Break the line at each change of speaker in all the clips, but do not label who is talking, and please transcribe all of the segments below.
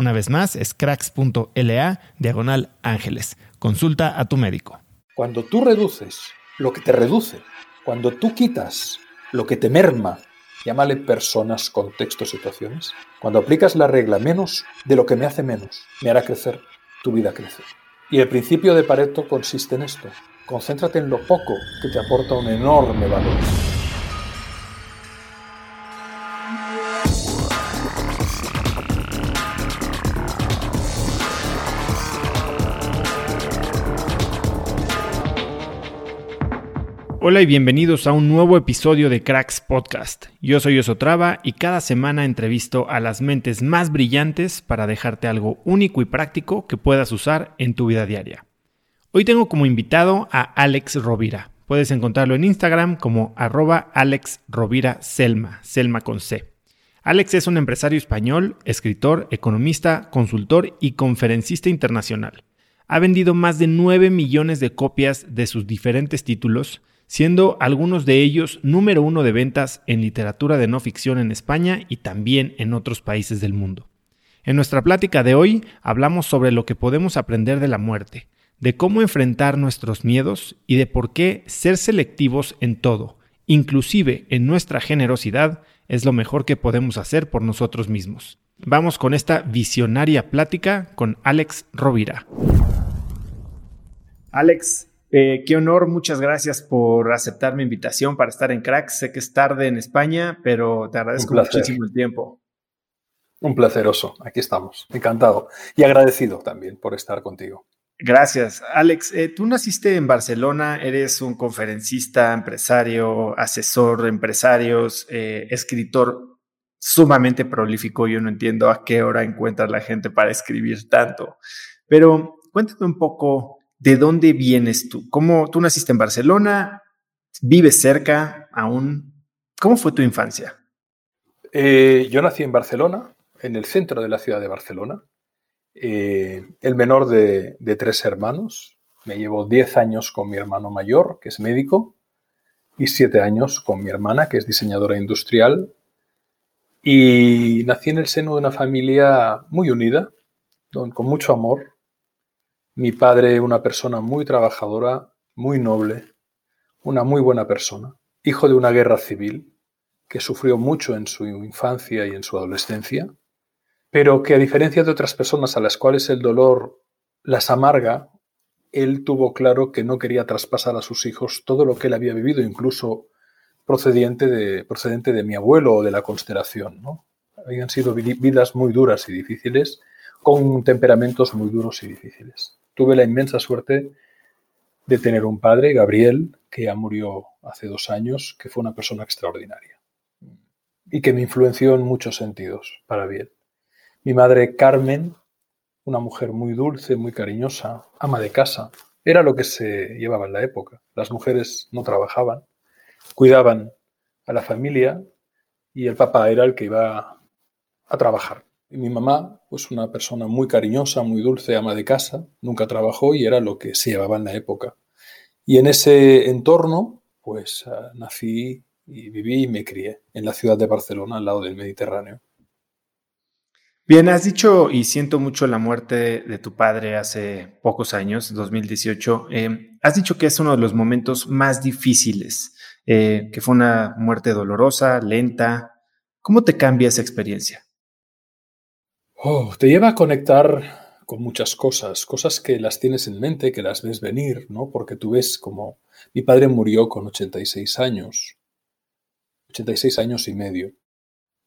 Una vez más, es cracks.la diagonal ángeles. Consulta a tu médico.
Cuando tú reduces lo que te reduce, cuando tú quitas lo que te merma, llámale personas, contextos, situaciones, cuando aplicas la regla menos de lo que me hace menos, me hará crecer, tu vida crece. Y el principio de Pareto consiste en esto. Concéntrate en lo poco que te aporta un enorme valor.
Hola y bienvenidos a un nuevo episodio de Cracks Podcast. Yo soy Osotrava y cada semana entrevisto a las mentes más brillantes para dejarte algo único y práctico que puedas usar en tu vida diaria. Hoy tengo como invitado a Alex Rovira. Puedes encontrarlo en Instagram como arroba Alex Rovira Selma, Selma con C. Alex es un empresario español, escritor, economista, consultor y conferencista internacional. Ha vendido más de 9 millones de copias de sus diferentes títulos, siendo algunos de ellos número uno de ventas en literatura de no ficción en España y también en otros países del mundo. En nuestra plática de hoy hablamos sobre lo que podemos aprender de la muerte, de cómo enfrentar nuestros miedos y de por qué ser selectivos en todo, inclusive en nuestra generosidad, es lo mejor que podemos hacer por nosotros mismos. Vamos con esta visionaria plática con Alex Rovira. Alex, eh, qué honor, muchas gracias por aceptar mi invitación para estar en Cracks. Sé que es tarde en España, pero te agradezco muchísimo el tiempo.
Un placeroso, aquí estamos, encantado y agradecido también por estar contigo.
Gracias. Alex, eh, tú naciste en Barcelona, eres un conferencista, empresario, asesor de empresarios, eh, escritor sumamente prolífico. Yo no entiendo a qué hora encuentras la gente para escribir tanto, pero cuéntame un poco ¿de dónde vienes tú? ¿Cómo tú naciste en Barcelona? ¿Vives cerca aún? ¿Cómo fue tu infancia?
Eh, yo nací en Barcelona, en el centro de la ciudad de Barcelona. Eh, el menor de, tres hermanos. Me llevo 10 años con mi hermano mayor, que es médico, y 7 años con mi hermana, que es diseñadora industrial. Y nací en el seno de una familia muy unida, con mucho amor, mi padre, una persona muy trabajadora, muy noble, una muy buena persona, hijo de una guerra civil, que sufrió mucho en su infancia y en su adolescencia, pero que a diferencia de otras personas a las cuales el dolor las amarga él tuvo claro que no quería traspasar a sus hijos todo lo que él había vivido, incluso procedente de, procedente de mi abuelo o de la constelación. ¿no? Habían sido vidas muy duras y difíciles, con temperamentos muy duros y difíciles. Tuve la inmensa suerte de tener un padre, Gabriel, que ya murió hace dos años, que fue una persona extraordinaria y que me influenció en muchos sentidos, para bien. Mi madre Carmen, una mujer muy dulce, muy cariñosa, ama de casa, era lo que se llevaba en la época. Las mujeres no trabajaban, cuidaban a la familia y el papá era el que iba a trabajar. Y mi mamá, pues una persona muy cariñosa, muy dulce, ama de casa, nunca trabajó y era lo que se llevaba en la época. Y en ese entorno, pues ah, nací y viví y me crié en la ciudad de Barcelona, al lado del Mediterráneo.
Bien, has dicho y siento mucho la muerte de tu padre hace pocos años, 2018. Eh, has dicho que es uno de los momentos más difíciles, eh, que fue una muerte dolorosa, lenta. ¿Cómo te cambia esa experiencia?
Oh, te lleva a conectar con muchas cosas, cosas que las tienes en mente, que las ves venir, ¿no? Porque tú ves como mi padre murió con 86 años, 86 años y medio,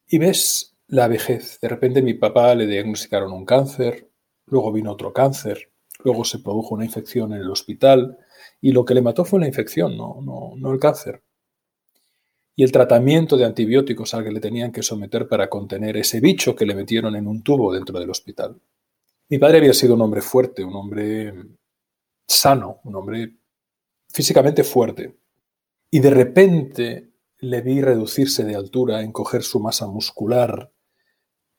y ves la vejez. De repente mi papá le diagnosticaron un cáncer, luego vino otro cáncer, luego se produjo una infección en el hospital, y lo que le mató fue la infección, no, no, no el cáncer y el tratamiento de antibióticos al que le tenían que someter para contener ese bicho que le metieron en un tubo dentro del hospital. Mi padre había sido un hombre fuerte, un hombre sano, un hombre físicamente fuerte. Y de repente le vi reducirse de altura, encoger su masa muscular,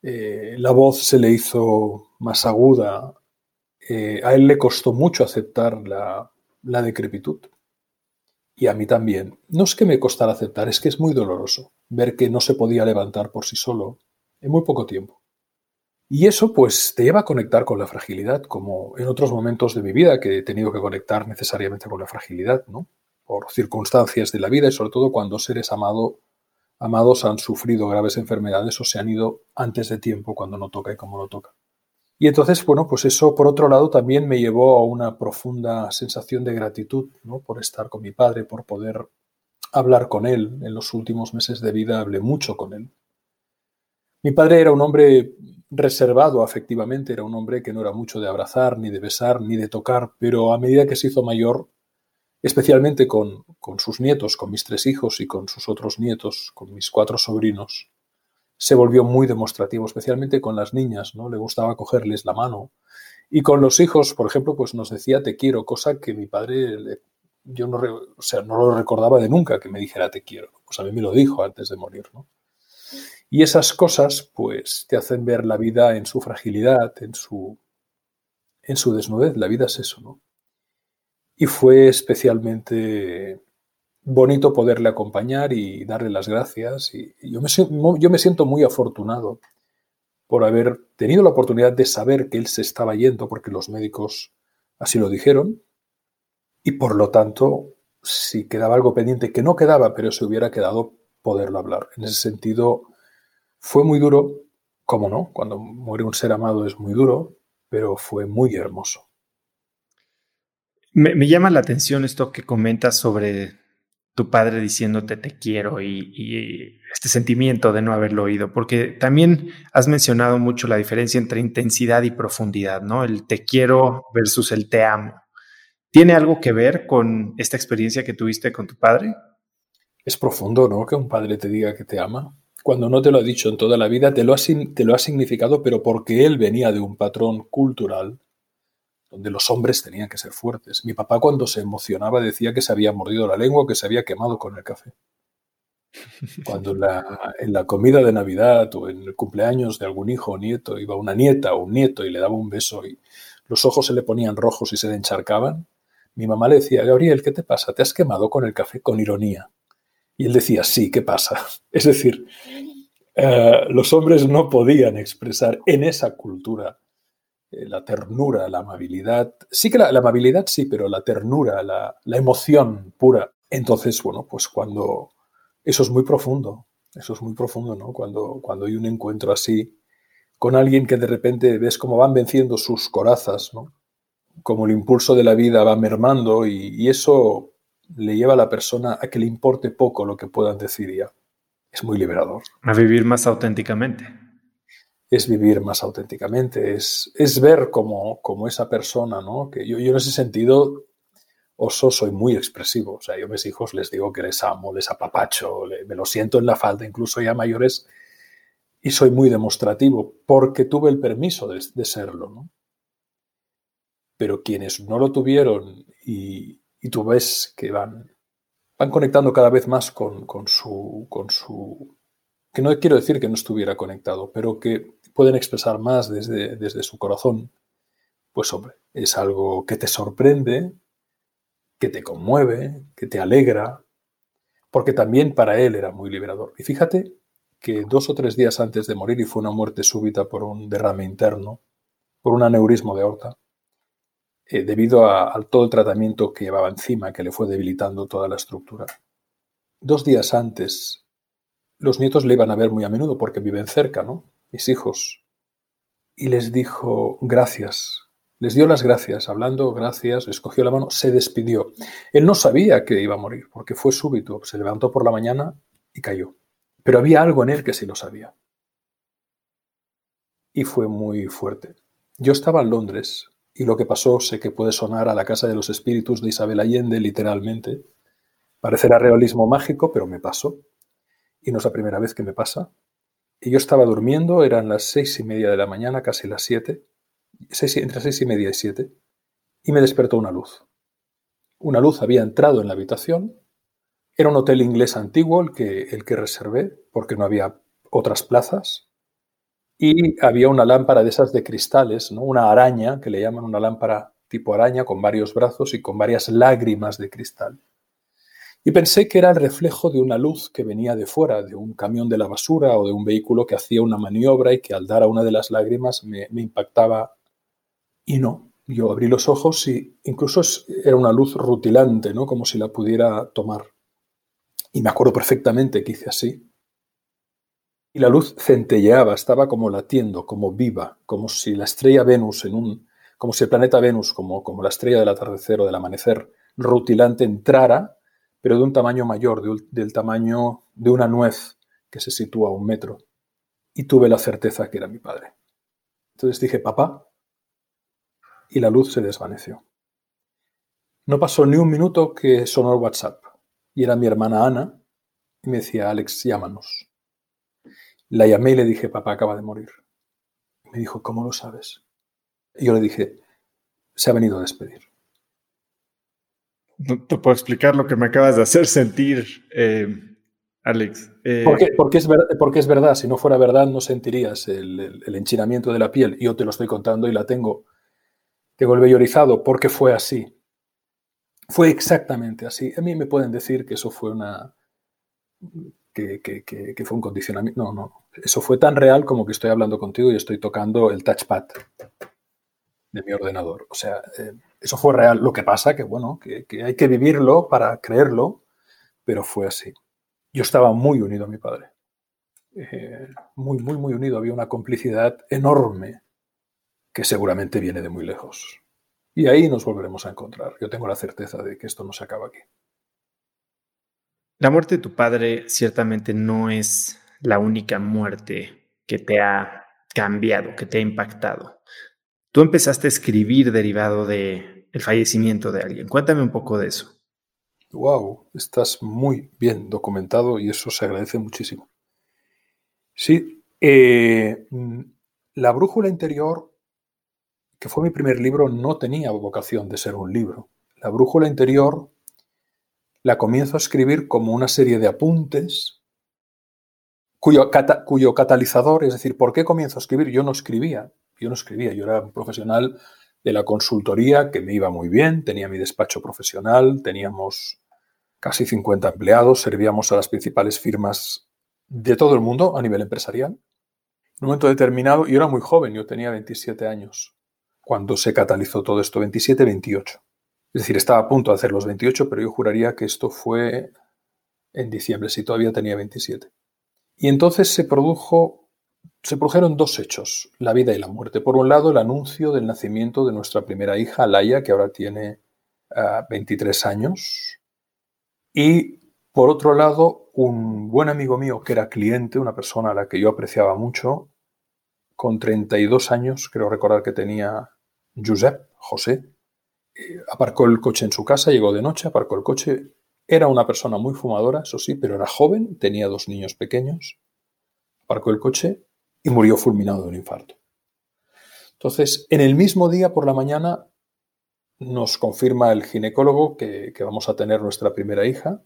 eh, la voz se le hizo más aguda, eh, a él le costó mucho aceptar la, la decrepitud y a mí también. No es que me costara aceptar, es que es muy doloroso ver que no se podía levantar por sí solo en muy poco tiempo. Y eso pues te lleva a conectar con la fragilidad, como en otros momentos de mi vida que he tenido que conectar necesariamente con la fragilidad, ¿no? Por circunstancias de la vida y sobre todo cuando seres amado, amados han sufrido graves enfermedades o se han ido antes de tiempo cuando no toca y como no toca. Y entonces, bueno, pues eso por otro lado también me llevó a una profunda sensación de gratitud, ¿no? Por estar con mi padre, por poder hablar con él. En los últimos meses de vida hablé mucho con él. Mi padre era un hombre reservado afectivamente, era un hombre que no era mucho de abrazar, ni de besar, ni de tocar, pero a medida que se hizo mayor, especialmente con, con sus nietos, con mis tres hijos y con sus otros nietos, con mis cuatro sobrinos, se volvió muy demostrativo, especialmente con las niñas, ¿no? Le gustaba cogerles la mano. Y con los hijos, por ejemplo, pues nos decía te quiero, cosa que mi padre, yo no, o sea, no lo recordaba de nunca que me dijera te quiero. Pues a mí me lo dijo antes de morir, ¿no? Y esas cosas, pues, te hacen ver la vida en su fragilidad, en su, en su desnudez. La vida es eso, ¿no? Y fue especialmente bonito poderle acompañar y darle las gracias. Y, yo, me, yo me siento muy afortunado por haber tenido la oportunidad de saber que él se estaba yendo porque los médicos así lo dijeron. Y por lo tanto, si quedaba algo pendiente, que no quedaba, pero se hubiera quedado, poderlo hablar. En ese sentido, fue muy duro, como no, cuando muere un ser amado es muy duro, pero fue muy hermoso.
Me, me llama la atención esto que comentas sobre tu padre diciéndote te quiero y, este sentimiento de no haberlo oído, porque también has mencionado mucho la diferencia entre intensidad y profundidad, ¿no? El te quiero versus el te amo. ¿Tiene algo que ver con esta experiencia que tuviste con tu padre?
Es profundo, ¿no? Que un padre te diga que te ama. Cuando no te lo ha dicho en toda la vida, te lo ha, te lo ha significado, pero porque él venía de un patrón cultural donde los hombres tenían que ser fuertes. Mi papá cuando se emocionaba decía que se había mordido la lengua o que se había quemado con el café. Cuando en la, comida de Navidad o en el cumpleaños de algún hijo o nieto iba una nieta o un nieto y le daba un beso y los ojos se le ponían rojos y se le encharcaban, mi mamá le decía, Gabriel, ¿qué te pasa? ¿Te has quemado con el café? Con ironía. Y él decía, sí, ¿qué pasa? Es decir, eh, los hombres no podían expresar en esa cultura eh, la ternura, la amabilidad. Sí que la, amabilidad sí, pero la ternura, la, emoción pura. Entonces, bueno, pues cuando... Eso es muy profundo, eso es muy profundo, ¿no? Cuando, cuando hay un encuentro así con alguien que de repente ves cómo van venciendo sus corazas, ¿no? como el impulso de la vida va mermando y, eso le lleva a la persona a que le importe poco lo que puedan decir ya. Es muy liberador.
A vivir más auténticamente.
Es vivir más auténticamente, es, es ver como, esa persona, ¿no? Que yo, yo en ese sentido oso soy muy expresivo. O sea, yo a mis hijos les digo que les amo, les apapacho, me lo siento en la falda, incluso ya mayores, y soy muy demostrativo porque tuve el permiso de, serlo. ¿no? Pero quienes no lo tuvieron y, tú ves que van, van conectando cada vez más con, con, su, con su... que no quiero decir que no estuviera conectado, pero que pueden expresar más desde, desde su corazón, pues hombre, es algo que te sorprende, que te conmueve, que te alegra, porque también para él era muy liberador. Y fíjate que dos o tres días antes de morir, y fue una muerte súbita por un derrame interno, por un aneurismo de aorta, eh, debido a, a, todo el tratamiento que llevaba encima, que le fue debilitando toda la estructura. Dos días antes, los nietos le iban a ver muy a menudo porque viven cerca, ¿no? Mis hijos. Y les dijo, gracias, les dio las gracias, hablando gracias, escogió la mano, se despidió. Él no sabía que iba a morir, porque fue súbito. Se levantó por la mañana y cayó. Pero había algo en él que sí lo sabía. Y fue muy fuerte. Yo estaba en Londres y lo que pasó sé que puede sonar a la casa de los espíritus de Isabel Allende, literalmente. Parecerá realismo mágico, pero me pasó. Y no es la primera vez que me pasa. Y yo estaba durmiendo, eran las seis y media de la mañana, casi las siete entre seis y media y siete, y me despertó una luz. Una luz había entrado en la habitación. Era un hotel inglés antiguo el que, el que reservé, porque no había otras plazas. Y había una lámpara de esas de cristales, ¿no? una araña, que le llaman una lámpara tipo araña, con varios brazos y con varias lágrimas de cristal. Y pensé que era el reflejo de una luz que venía de fuera, de un camión de la basura o de un vehículo que hacía una maniobra y que al dar a una de las lágrimas me, impactaba y no, yo abrí los ojos y incluso era una luz rutilante, ¿no? Como si la pudiera tomar. Y me acuerdo perfectamente que hice así. Y la luz centelleaba, estaba como latiendo, como viva, como si la estrella Venus en un, como si el planeta Venus, como, como la estrella del atardecer o del amanecer, rutilante entrara, pero de un tamaño mayor, del tamaño de una nuez que se sitúa a un metro. Y tuve la certeza que era mi padre. Entonces dije, papá, y la luz se desvaneció. No pasó ni un minuto que sonó el WhatsApp y era mi hermana Ana y me decía, Alex, llámanos. La llamé y le dije, papá acaba de morir. Me dijo, ¿cómo lo sabes? Y yo le dije, se ha venido a despedir.
No te puedo explicar lo que me acabas de hacer sentir, eh, Alex.
Eh, porque, es porque es verdad, si no fuera verdad no sentirías el, el, enchinamiento de la piel. Yo te lo estoy contando y la tengo tengo el vello porque fue así. Fue exactamente así. A mí me pueden decir que eso fue una. Que, que, fue un condicionamiento. No, no. Eso fue tan real como que estoy hablando contigo y estoy tocando el touchpad de mi ordenador. O sea, eh, eso fue real. Lo que pasa que, bueno, que, hay que vivirlo para creerlo, pero fue así. Yo estaba muy unido a mi padre. Eh, muy, muy, muy unido. Había una complicidad enorme que seguramente viene de muy lejos. Y ahí nos volveremos a encontrar. Yo tengo la certeza de que esto no se acaba aquí.
La muerte de tu padre ciertamente no es la única muerte que te ha cambiado, que te ha impactado. Tú empezaste a escribir derivado del el fallecimiento de alguien. Cuéntame un poco de eso.
Wow, estás muy bien documentado y eso se agradece muchísimo. Sí, eh, la brújula interior que fue mi primer libro, no tenía vocación de ser un libro. La brújula interior la comienzo a escribir como una serie de apuntes cuyo, cuyo catalizador, es decir, ¿por qué comienzo a escribir? Yo no escribía, yo no escribía, yo era un profesional de la consultoría que me iba muy bien, tenía mi despacho profesional, teníamos casi 50 empleados, servíamos a las principales firmas de todo el mundo a nivel empresarial. En un momento determinado, yo era muy joven, yo tenía 27 años cuando se catalizó todo esto, 27, 28. Es decir, estaba a punto de hacer los 28, pero yo juraría que esto fue en diciembre, si todavía tenía 27. Y entonces se produjo se produjeron dos hechos, la vida y la muerte. Por un lado, el anuncio del nacimiento de nuestra primera hija, Laia, que ahora tiene 23 ah, años. Y por otro lado, un buen amigo mío que era cliente, una persona a la que yo apreciaba mucho, con 32 años, creo recordar que tenía Josep, José, eh, aparcó el coche en su casa, llegó de noche, aparcó el coche. Era una persona muy fumadora, eso sí, pero era joven, tenía dos niños pequeños. Aparcó el coche y murió fulminado de un infarto. Entonces, en el mismo día por la mañana nos confirma el ginecólogo que, vamos a tener nuestra primera hija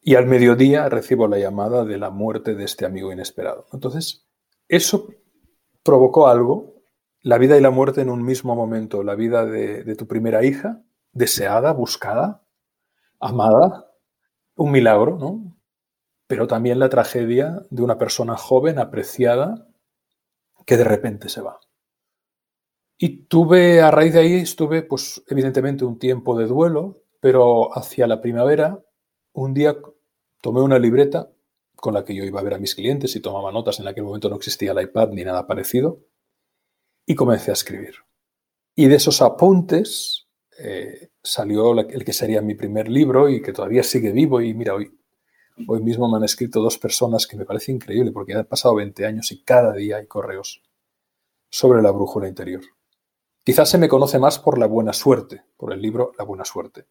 y al mediodía recibo la llamada de la muerte de este amigo inesperado. Entonces, eso provocó algo la vida y la muerte en un mismo momento, la vida de, tu primera hija, deseada, buscada, amada, un milagro, ¿no? Pero también la tragedia de una persona joven, apreciada, que de repente se va. Y tuve, a raíz de ahí, estuve, pues, evidentemente un tiempo de duelo, pero hacia la primavera, un día tomé una libreta con la que yo iba a ver a mis clientes y tomaba notas. En aquel momento no existía el iPad ni nada parecido y comencé a escribir. Y de esos apuntes eh, salió el que sería mi primer libro y que todavía sigue vivo. Y mira, hoy, hoy mismo me han escrito dos personas que me parece increíble porque han pasado 20 años y cada día hay correos sobre la brújula interior. Quizás se me conoce más por la buena suerte, por el libro La buena suerte,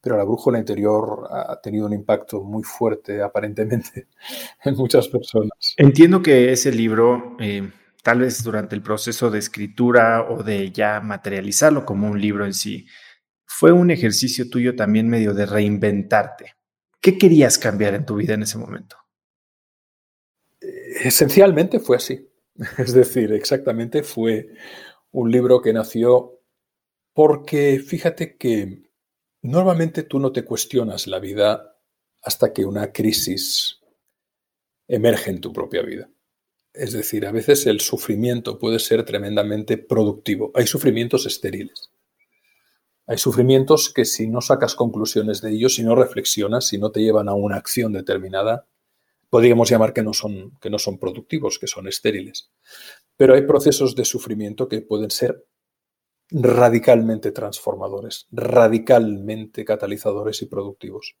pero la brújula interior ha tenido un impacto muy fuerte aparentemente en muchas personas.
Entiendo que ese libro eh, tal vez durante el proceso de escritura o de ya materializarlo como un libro en sí, fue un ejercicio tuyo también medio de reinventarte. ¿Qué querías cambiar en tu vida en ese momento?
Esencialmente fue así. Es decir, exactamente fue un libro que nació porque fíjate que normalmente tú no te cuestionas la vida hasta que una crisis emerge en tu propia vida. Es decir, a veces el sufrimiento puede ser tremendamente productivo. Hay sufrimientos estériles. Hay sufrimientos que si no sacas conclusiones de ellos, si no reflexionas, si no te llevan a una acción determinada, podríamos llamar que no son, que no son productivos, que son estériles. Pero hay procesos de sufrimiento que pueden ser radicalmente transformadores, radicalmente catalizadores y productivos.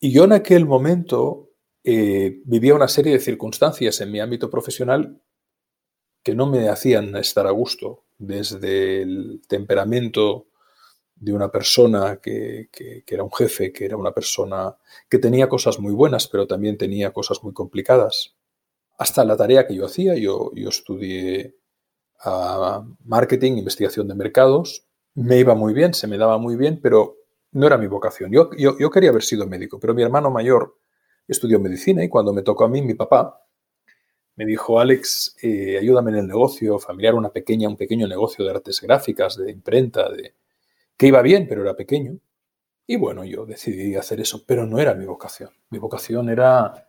Y yo en aquel momento eh, vivía una serie de circunstancias en mi ámbito profesional que no me hacían estar a gusto, desde el temperamento de una persona que, era un jefe, que era una persona que tenía cosas muy buenas, pero también tenía cosas muy complicadas, hasta la tarea que yo hacía. Yo, yo estudié ah, marketing, investigación de mercados, me iba muy bien, se me daba muy bien, pero no era mi vocación. Yo, yo, yo quería haber sido médico, pero mi hermano mayor estudió medicina y cuando me tocó a mí, mi papá me dijo, Alex, eh, ayúdame en el negocio familiar, una pequeña, un pequeño negocio de artes gráficas, de imprenta, de que iba bien, pero era pequeño. Y bueno, yo decidí hacer eso, pero no era mi vocación. Mi vocación era,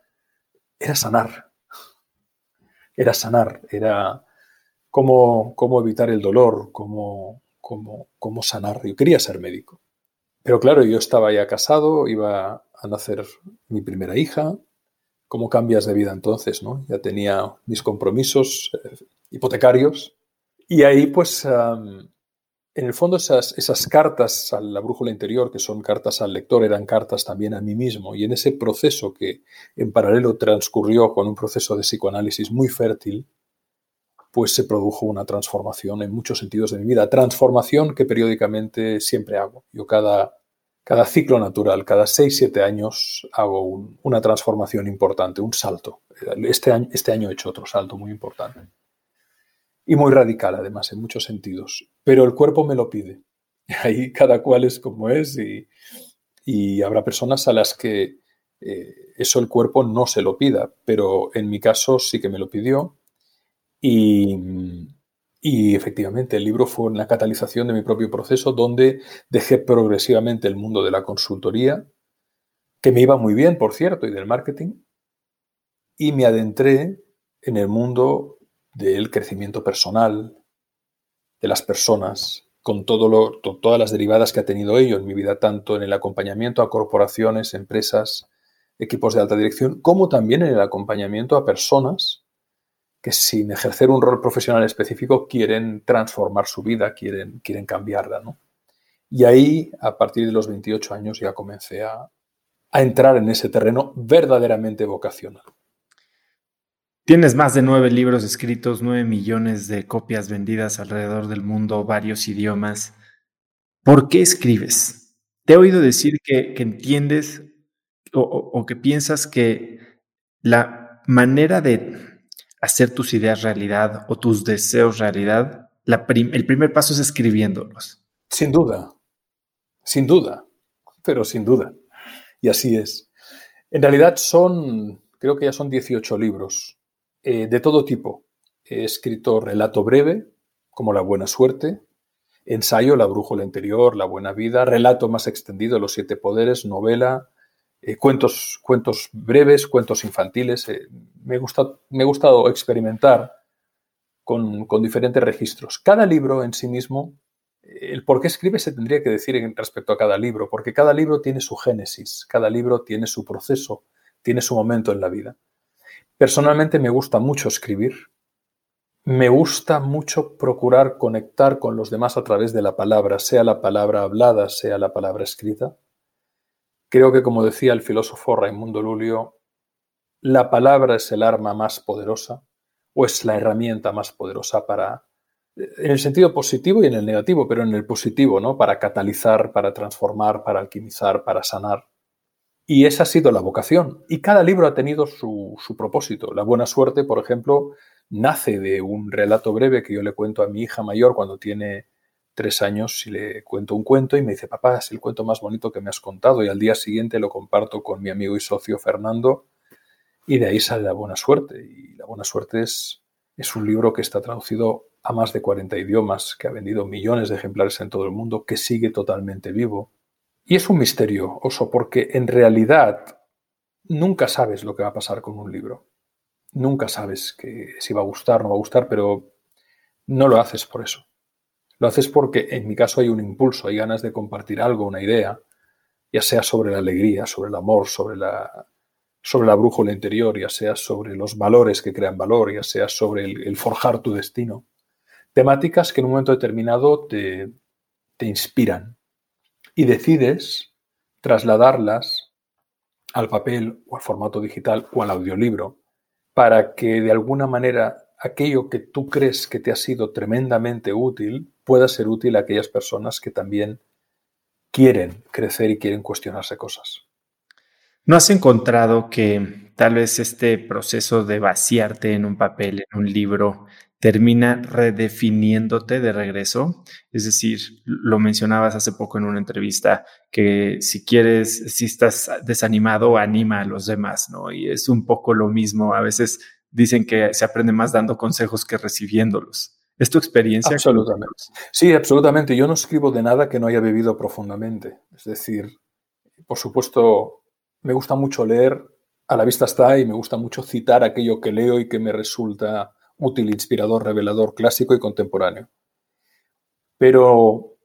era sanar. Era sanar, era cómo, cómo evitar el dolor, cómo, cómo, cómo sanar. Yo quería ser médico. Pero claro, yo estaba ya casado, iba a nacer mi primera hija. ¿Cómo cambias de vida entonces? ¿no? Ya tenía mis compromisos eh, hipotecarios. Y ahí, pues, en el fondo, esas, cartas a la brújula interior, que son cartas al lector, eran cartas también a mí mismo. Y en ese proceso que en paralelo transcurrió con un proceso de psicoanálisis muy fértil, pues se produjo una transformación en muchos sentidos de mi vida. Transformación que periódicamente siempre hago. Yo cada cada ciclo natural, cada 6-7 años hago una transformación importante, un salto. Este año, este año he hecho otro salto muy importante. Y muy radical, además, en muchos sentidos. Pero el cuerpo me lo pide. Ahí cada cual es como es y, habrá personas a las que eh, eso el cuerpo no se lo pida, pero en mi caso sí que me lo pidió. Y, y efectivamente, el libro fue una catalización de mi propio proceso donde dejé progresivamente el mundo de la consultoría, que me iba muy bien, por cierto, y del marketing, y me adentré en el mundo del crecimiento personal, de las personas, con todas las derivadas que ha tenido ello en mi vida, tanto en el acompañamiento a corporaciones, empresas, equipos de alta dirección, como también en el acompañamiento a personas que sin ejercer un rol profesional específico quieren transformar su vida, quieren, quieren cambiarla. ¿no? Y ahí, a partir de los 28 años, ya comencé a, a entrar en ese terreno verdaderamente vocacional.
Tienes más de nueve libros escritos, nueve millones de copias vendidas alrededor del mundo, varios idiomas. ¿Por qué escribes? Te he oído decir que, entiendes o, que piensas que la manera de hacer tus ideas realidad o tus deseos realidad, el primer paso es escribiéndolos.
Sin duda, sin duda, pero sin duda. Y así es. En realidad son, creo que ya son 18 libros eh, de todo tipo. He escrito relato breve, como La buena suerte, ensayo La brújula interior, La buena vida, relato más extendido, Los siete poderes, novela, eh, cuentos, cuentos breves, cuentos infantiles. Eh, me, gusta, me ha gustado experimentar con, con, diferentes registros. Cada libro en sí mismo, el por qué escribe se tendría que decir en respecto a cada libro, porque cada libro tiene su génesis, cada libro tiene su proceso, tiene su momento en la vida. Personalmente me gusta mucho escribir. Me gusta mucho procurar conectar con los demás a través de la palabra, sea la palabra hablada, sea la palabra escrita. Creo que, como decía el filósofo Raimundo Lulio, la palabra es el arma más poderosa o es la herramienta más poderosa para, en el sentido positivo y en el negativo, pero en el positivo, ¿no? Para catalizar, para transformar, para alquimizar, para sanar. Y esa ha sido la vocación. Y cada libro ha tenido su, propósito. La buena suerte, por ejemplo, nace de un relato breve que yo le cuento a mi hija mayor cuando tiene tres años y le cuento un cuento y me dice, papá, es el cuento más bonito que me has contado. Y al día siguiente lo comparto con mi amigo y socio Fernando y de ahí sale la buena suerte. Y la buena suerte es, es un libro que está traducido a más de 40 idiomas, que ha vendido millones de ejemplares en todo el mundo, que sigue totalmente vivo y es un misterio, Oso, porque en realidad nunca sabes lo que va a pasar con un libro. Nunca sabes que si va a gustar o no va a gustar, pero no lo haces por eso. Lo haces porque en mi caso hay un impulso, hay ganas de compartir algo, una idea, ya sea sobre la alegría, sobre el amor, sobre la, sobre la brújula interior, ya sea sobre los valores que crean valor, ya sea sobre el, forjar tu destino. Temáticas que en un momento determinado te, te inspiran, y decides trasladarlas al papel o al formato digital o al audiolibro para que de alguna manera aquello que tú crees que te ha sido tremendamente útil pueda ser útil a aquellas personas que también quieren crecer y quieren cuestionarse cosas.
¿No has encontrado que tal vez este proceso de vaciarte en un papel, en un libro, termina redefiniéndote de regreso. Es decir, lo mencionabas hace poco en una entrevista, que si quieres, si estás desanimado, anima a los demás, ¿no? Y es un poco lo mismo. A veces dicen que se aprende más dando consejos que recibiéndolos. ¿Es tu experiencia?
Absolutamente. Sí, absolutamente. Yo no escribo de nada que no haya bebido profundamente. Es decir, por supuesto, me gusta mucho leer, a la vista está, y me gusta mucho citar aquello que leo y que me resulta útil, inspirador, revelador, clásico y contemporáneo. Pero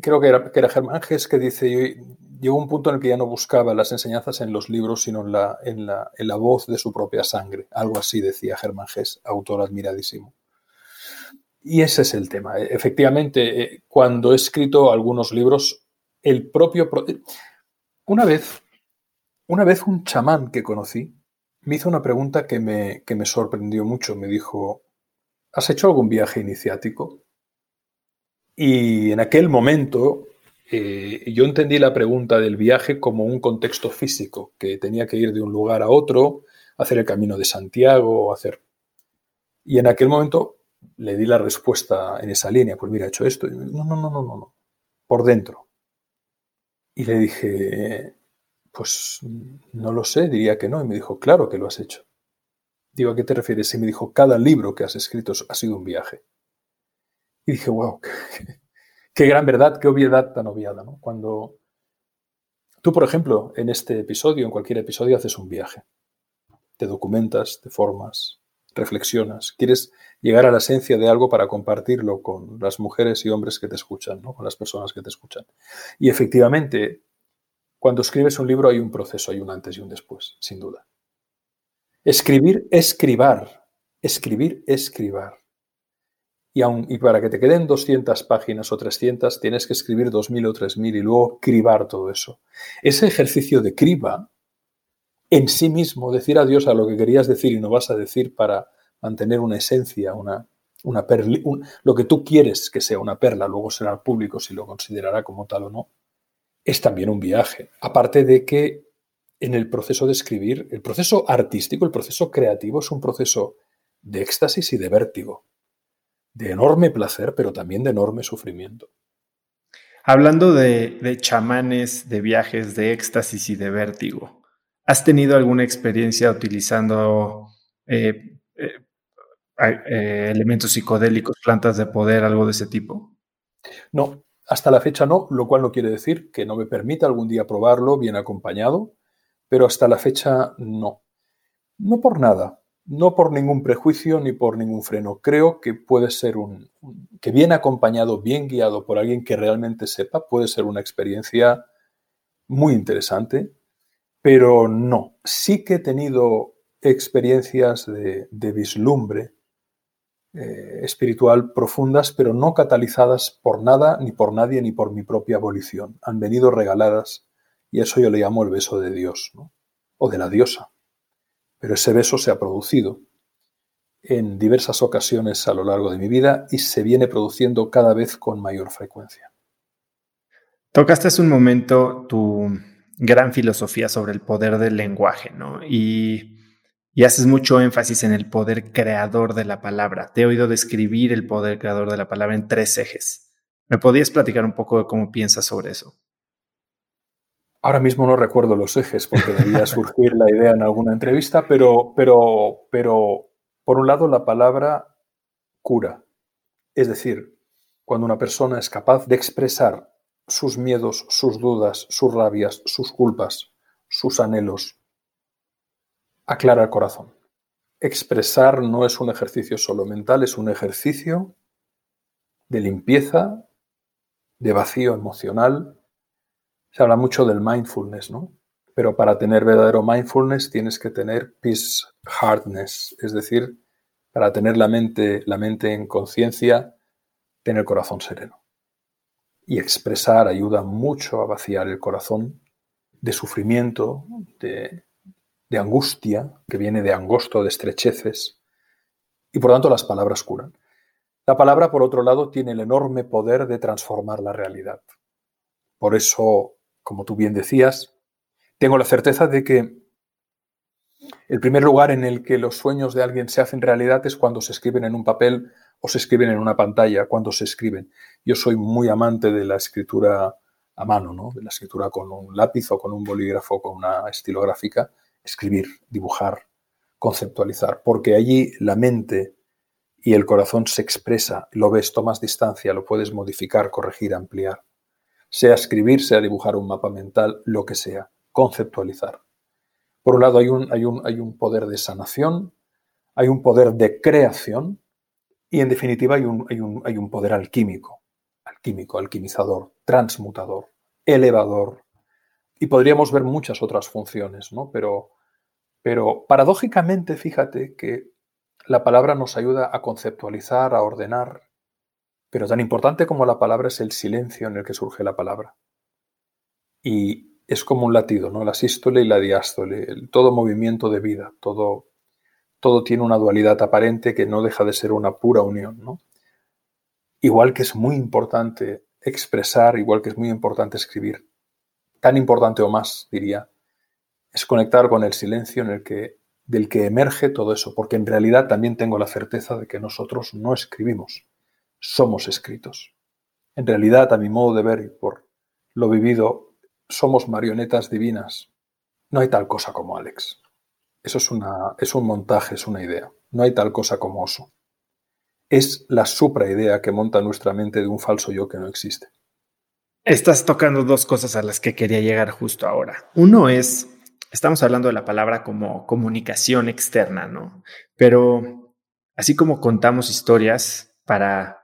creo que era, que era Germán Gess que dice, llegó un punto en el que ya no buscaba las enseñanzas en los libros, sino en la, en la, en la voz de su propia sangre. Algo así decía Germán Gess, autor admiradísimo. Y ese es el tema. Efectivamente, eh, cuando he escrito algunos libros, el propio... Una vez, una vez un chamán que conocí me hizo una pregunta que me, me sorprendió mucho. Me dijo, ¿has hecho algún viaje iniciático? Y en aquel momento eh, yo entendí la pregunta del viaje como un contexto físico, que tenía que ir de un lugar a otro, hacer el camino de Santiago, hacer... Y en aquel momento le di la respuesta en esa línea, pues mira, he hecho esto. no, no, no, no, no, no, por dentro. Y le dije, pues no lo sé, diría que no. Y me dijo, claro que lo has hecho. Digo, ¿a qué te refieres? Y me dijo, cada libro que has escrito ha sido un viaje. Y dije, wow, qué, gran verdad, qué obviedad tan obviada. Cuando tú, por ejemplo, en este episodio, en cualquier episodio, haces un viaje. Te documentas, te formas, reflexionas, quieres llegar a la esencia de algo para compartirlo con las mujeres y hombres que te escuchan, ¿no? con las personas que te escuchan. Y efectivamente, cuando escribes un libro hay un proceso, hay un antes y un después, sin duda. Escribir, escribar, Escribir, escribar. Y, aun, y para que te queden 200 páginas o 300, tienes que escribir 2.000 o 3.000 y luego cribar todo eso. Ese ejercicio de criba, en sí mismo, decir adiós a lo que querías decir y no vas a decir para mantener una esencia, una, una lo que tú quieres que sea una perla, luego será al público si lo considerará como tal o no, es también un viaje. Aparte de que en el proceso de escribir, el proceso artístico, el proceso creativo es un proceso de éxtasis y de vértigo, de enorme placer, pero también de enorme sufrimiento.
Hablando de, chamanes, de viajes, de éxtasis y de vértigo, ¿has tenido alguna experiencia utilizando eh, eh, eh, elementos psicodélicos, plantas de poder, algo de ese tipo?
No, hasta la fecha no, lo cual no quiere decir que no me permita algún día probarlo bien acompañado, pero hasta la fecha no. No por nada, no por ningún prejuicio ni por ningún freno. Creo que puede ser un, que bien acompañado, bien guiado por alguien que realmente sepa, puede ser una experiencia muy interesante, pero no. Sí que he tenido experiencias de vislumbre eh, espiritual profundas, pero no catalizadas por nada, ni por nadie, ni por mi propia abolición. Han venido regaladas y eso yo le llamo el beso de Dios, o de la diosa. Pero ese beso se ha producido en diversas ocasiones a lo largo de mi vida y se viene produciendo cada vez con mayor frecuencia.
Tocaste hace un momento tu gran filosofía sobre el poder del lenguaje, ¿no? Y y haces mucho énfasis en el poder creador de la palabra. Te he oído describir el poder creador de la palabra en tres ejes. ¿Me podías platicar un poco de cómo piensas sobre eso?
Ahora mismo no recuerdo los ejes porque debía surgir la idea en alguna entrevista, pero, pero, pero por un lado la palabra cura. Es decir, cuando una persona es capaz de expresar sus miedos, sus dudas, sus rabias, sus culpas, sus anhelos, aclara el corazón. Expresar no es un ejercicio solo mental, es un ejercicio de limpieza, de vacío emocional. Se habla mucho del mindfulness, ¿no? Pero para tener verdadero mindfulness tienes que tener peace hardness, es decir, para tener la mente, la mente en conciencia, tener el corazón sereno. Y expresar ayuda mucho a vaciar el corazón de sufrimiento, de de angustia, que viene de angosto, de estrecheces, y por tanto las palabras curan. La palabra, por otro lado, tiene el enorme poder de transformar la realidad. Por eso, como tú bien decías, tengo la certeza de que el primer lugar en el que los sueños de alguien se hacen realidad es cuando se escriben en un papel o se escriben en una pantalla, cuando se escriben. Yo soy muy amante de la escritura a mano, ¿no? de la escritura con un lápiz o con un bolígrafo, con una estilográfica, escribir, dibujar, conceptualizar, porque allí la mente y el corazón se expresa, lo ves, tomas distancia, lo puedes modificar, corregir, ampliar. Sea escribir, sea dibujar un mapa mental, lo que sea, conceptualizar. Por un lado hay un, hay un, hay un poder de sanación, hay un poder de creación y en definitiva hay un, hay un, hay un poder alquímico, alquímico, alquimizador, transmutador, elevador. Y podríamos ver muchas otras funciones, ¿no? Pero pero paradójicamente, fíjate que la palabra nos ayuda a conceptualizar, a ordenar, pero tan importante como la palabra es el silencio en el que surge la palabra. Y es como un latido, ¿no? La sístole y la diástole, todo movimiento de vida, todo, todo tiene una dualidad aparente que no deja de ser una pura unión, ¿no? Igual que es muy importante expresar, igual que es muy importante escribir, tan importante o más, diría, es conectar con el silencio en el que, del que emerge todo eso, porque en realidad también tengo la certeza de que nosotros no escribimos, somos escritos. En realidad, a mi modo de ver y por lo vivido, somos marionetas divinas. No hay tal cosa como Alex. Eso es, una, es un montaje, es una idea. No hay tal cosa como oso. Es la supraidea que monta nuestra mente de un falso yo que no existe.
Estás tocando dos cosas a las que quería llegar justo ahora. Uno es estamos hablando de la palabra como comunicación externa, ¿no? Pero así como contamos historias para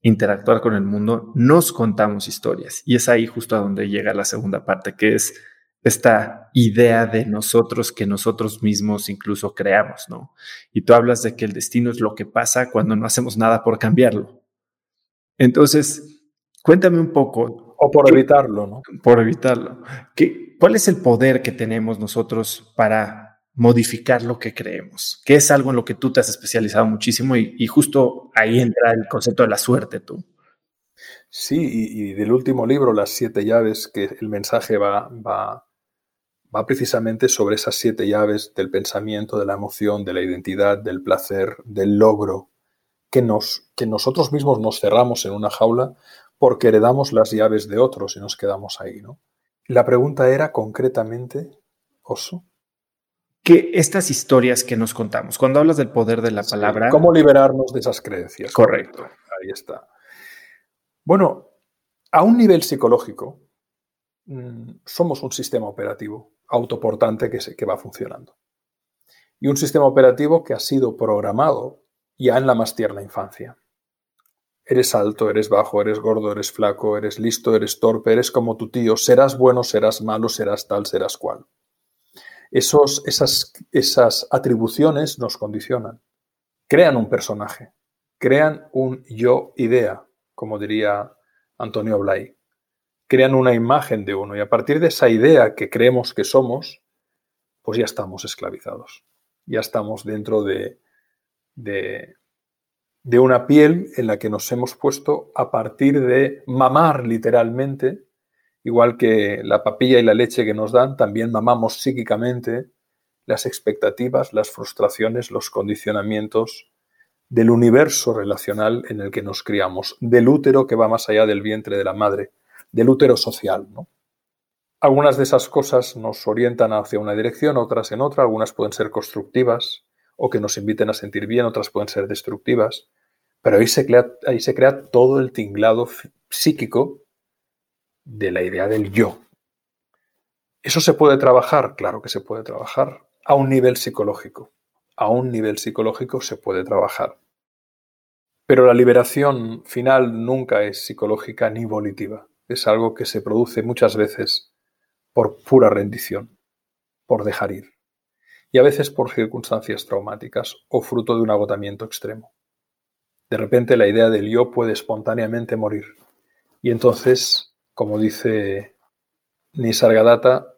interactuar con el mundo, nos contamos historias. Y es ahí justo a donde llega la segunda parte, que es
esta idea de nosotros que nosotros mismos incluso creamos, ¿no? Y tú hablas de que el destino es lo que pasa cuando no hacemos nada por cambiarlo. Entonces, cuéntame un poco.
O por evitarlo, ¿no?
Por evitarlo. ¿Qué, ¿Cuál es el poder que tenemos nosotros para modificar lo que creemos? Que es algo en lo que tú te has especializado muchísimo y, justo ahí entra el concepto de la suerte tú.
Sí, y, del último libro, Las siete llaves, que el mensaje va, va, va precisamente sobre esas siete llaves del pensamiento, de la emoción, de la identidad, del placer, del logro, que, nos, que nosotros mismos nos cerramos en una jaula porque heredamos las llaves de otros y nos quedamos ahí, ¿no? La pregunta era concretamente, Oso.
Que estas historias que nos contamos, cuando hablas del poder de la palabra.
¿Cómo liberarnos de esas creencias?
Correcto.
Ahí está. Bueno, a un nivel psicológico, mm, somos un sistema operativo autoportante que, se, que va funcionando. Y un sistema operativo que ha sido programado ya en la más tierna infancia. Eres alto, eres bajo, eres gordo, eres flaco, eres listo, eres torpe, eres como tu tío, serás bueno, serás malo, serás tal, serás cual. Esos, esas, esas atribuciones nos condicionan, crean un personaje, crean un yo idea, como diría Antonio Blay. Crean una imagen de uno y a partir de esa idea que creemos que somos, pues ya estamos esclavizados, ya estamos dentro de, de, de una piel en la que nos hemos puesto a partir de mamar literalmente, igual que la papilla y la leche que nos dan, también mamamos psíquicamente las expectativas, las frustraciones, los condicionamientos del universo relacional en el que nos criamos, del útero que va más allá del vientre de la madre del útero social. ¿no? Algunas de esas cosas nos orientan hacia una dirección, otras en otra, algunas pueden ser constructivas o que nos inviten a sentir bien, otras pueden ser destructivas, pero ahí se crea, ahí se crea todo el tinglado psíquico de la idea del yo. ¿Eso se puede trabajar? Claro que se puede trabajar a un nivel psicológico. A un nivel psicológico se puede trabajar. Pero la liberación final nunca es psicológica ni volitiva es algo que se produce muchas veces por pura rendición, por dejar ir, y a veces por circunstancias traumáticas o fruto de un agotamiento extremo. De repente la idea del yo puede espontáneamente morir, y entonces, como dice Nisargadatta,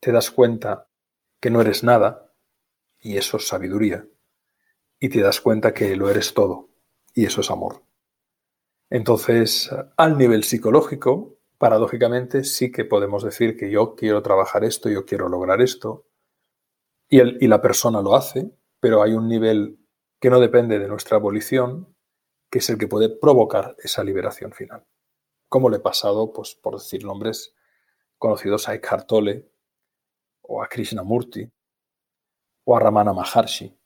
te das cuenta que no eres nada, y eso es sabiduría, y te das cuenta que lo eres todo, y eso es amor. Entonces, al nivel psicológico, paradójicamente, sí que podemos decir que yo quiero trabajar esto, yo quiero lograr esto, y, la persona lo hace, pero hay un nivel que no depende de nuestra abolición, que es el que puede provocar esa liberación final. Como le he pasado, pues, por decir nombres conocidos a Eckhart Tolle, o a Krishnamurti, o a Ramana Maharshi.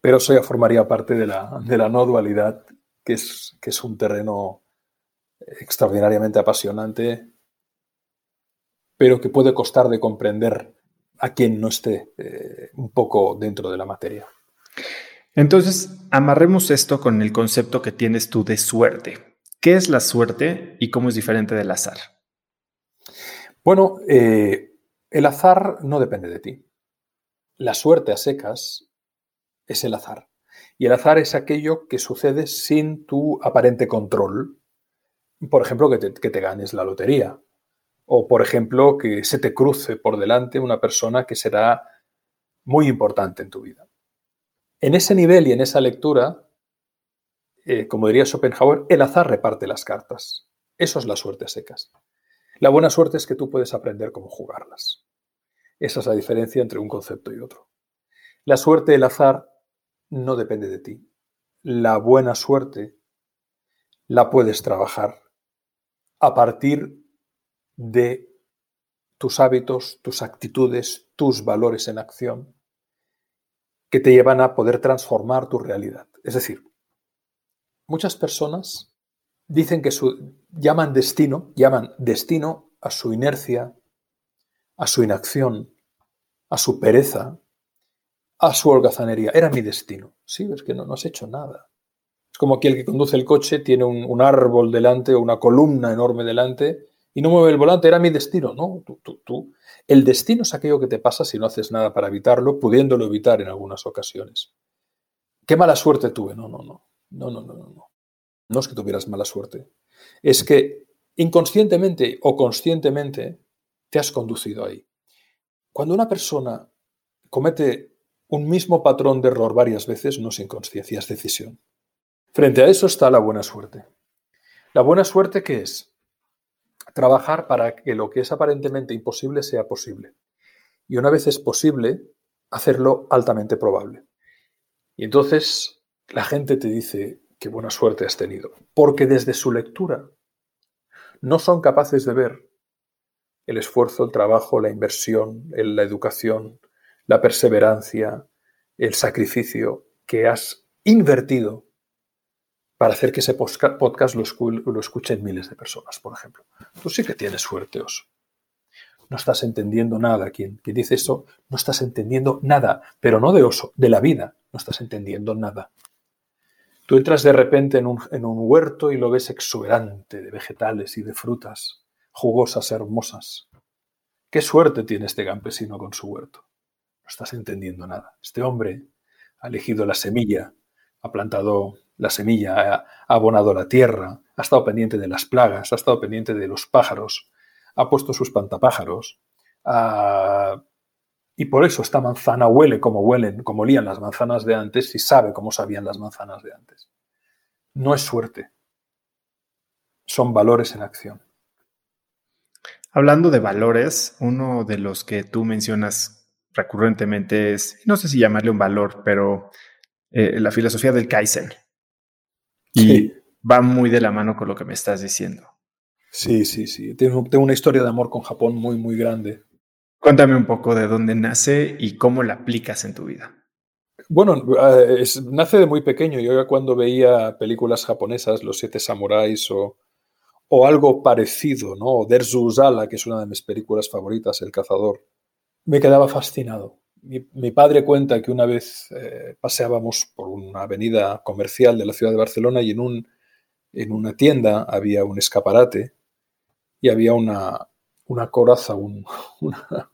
Pero eso ya formaría parte de la, no dualidad que es un terreno extraordinariamente apasionante, pero que puede costar de comprender a quien no esté eh, un poco dentro de la materia.
Entonces, amarremos esto con el concepto que tienes tú de suerte. ¿Qué es la suerte y cómo es diferente del azar?
Bueno, eh, el azar no depende de ti. La suerte a secas es el azar. Y el azar es aquello que sucede sin tu aparente control. Por ejemplo, que te, ganes la lotería. O, por ejemplo, que se te cruce por delante una persona que será muy importante en tu vida. En ese nivel y en esa lectura, eh, como diría Schopenhauer, el azar reparte las cartas. Eso es la suerte secas. La buena suerte es que tú puedes aprender cómo jugarlas. Esa es la diferencia entre un concepto y otro. La suerte, el azar, no depende de ti. La buena suerte la puedes trabajar a partir de tus hábitos, tus actitudes, tus valores en acción que te llevan a poder transformar tu realidad. Es decir, muchas personas dicen que su, llaman destino, llaman destino a su inercia, a su inacción, a su pereza, a su holgazanería. Era mi destino. Sí, es que no, no has hecho nada. Es como que el que conduce el coche tiene un, árbol delante o una columna enorme delante y no mueve el volante, era mi destino. No, tú, tú, tú. El destino es aquello que te pasa si no haces nada para evitarlo, pudiéndolo evitar en algunas ocasiones. Qué mala suerte tuve. No, no, no. No, no, no, no. No es que tuvieras mala suerte. Es que inconscientemente o conscientemente te has conducido ahí. Cuando una persona comete un mismo patrón de error varias veces, no es inconsciencia, es decisión. Frente a eso está la buena suerte. La buena suerte, ¿qué es? Trabajar para que lo que es aparentemente imposible sea posible. Y una vez es posible, hacerlo altamente probable. Y entonces la gente te dice qué buena suerte has tenido, porque desde su lectura no son capaces de ver el esfuerzo, el trabajo, la inversión, la educación, la perseverancia, el sacrificio que has invertido para hacer que ese podcast lo, escuchen miles de personas, por ejemplo. Tú sí que tienes suerte, Oso. No estás entendiendo nada. Quien, dice eso, no estás entendiendo nada, pero no de Oso, de la vida. No estás entendiendo nada. Tú entras de repente en un, en un huerto y lo ves exuberante de vegetales y de frutas, jugosas, hermosas. ¿Qué suerte tiene este campesino con su huerto? No estás entendiendo nada. Este hombre ha elegido la semilla, ha plantado la semilla, ha abonado la tierra, ha estado pendiente de las plagas, ha estado pendiente de los pájaros, ha puesto sus pantapájaros, y por eso esta manzana huele como huelen, como olían las manzanas de antes y sabe cómo sabían las manzanas de antes. No es suerte, son valores en acción.
Hablando de valores, uno de los que tú mencionas recurrentemente es, no sé si llamarle un valor, pero eh, la filosofía del Kaizen. Y va muy de la mano con lo que me estás diciendo.
Sí, sí, sí. Tengo, una historia de amor con Japón muy, muy grande.
Cuéntame un poco de dónde nace y cómo la aplicas en tu vida.
Bueno, eh, nace de muy pequeño. Yo cuando veía películas japonesas, Los Siete Samuráis o, o algo parecido, ¿no? O Derzu Uzala, que es una de mis películas favoritas, El Cazador, me quedaba fascinado. Mi, padre cuenta que una vez eh, paseábamos por una avenida comercial de la ciudad de Barcelona y en, un, en una tienda había un escaparate y había una, una coraza, un,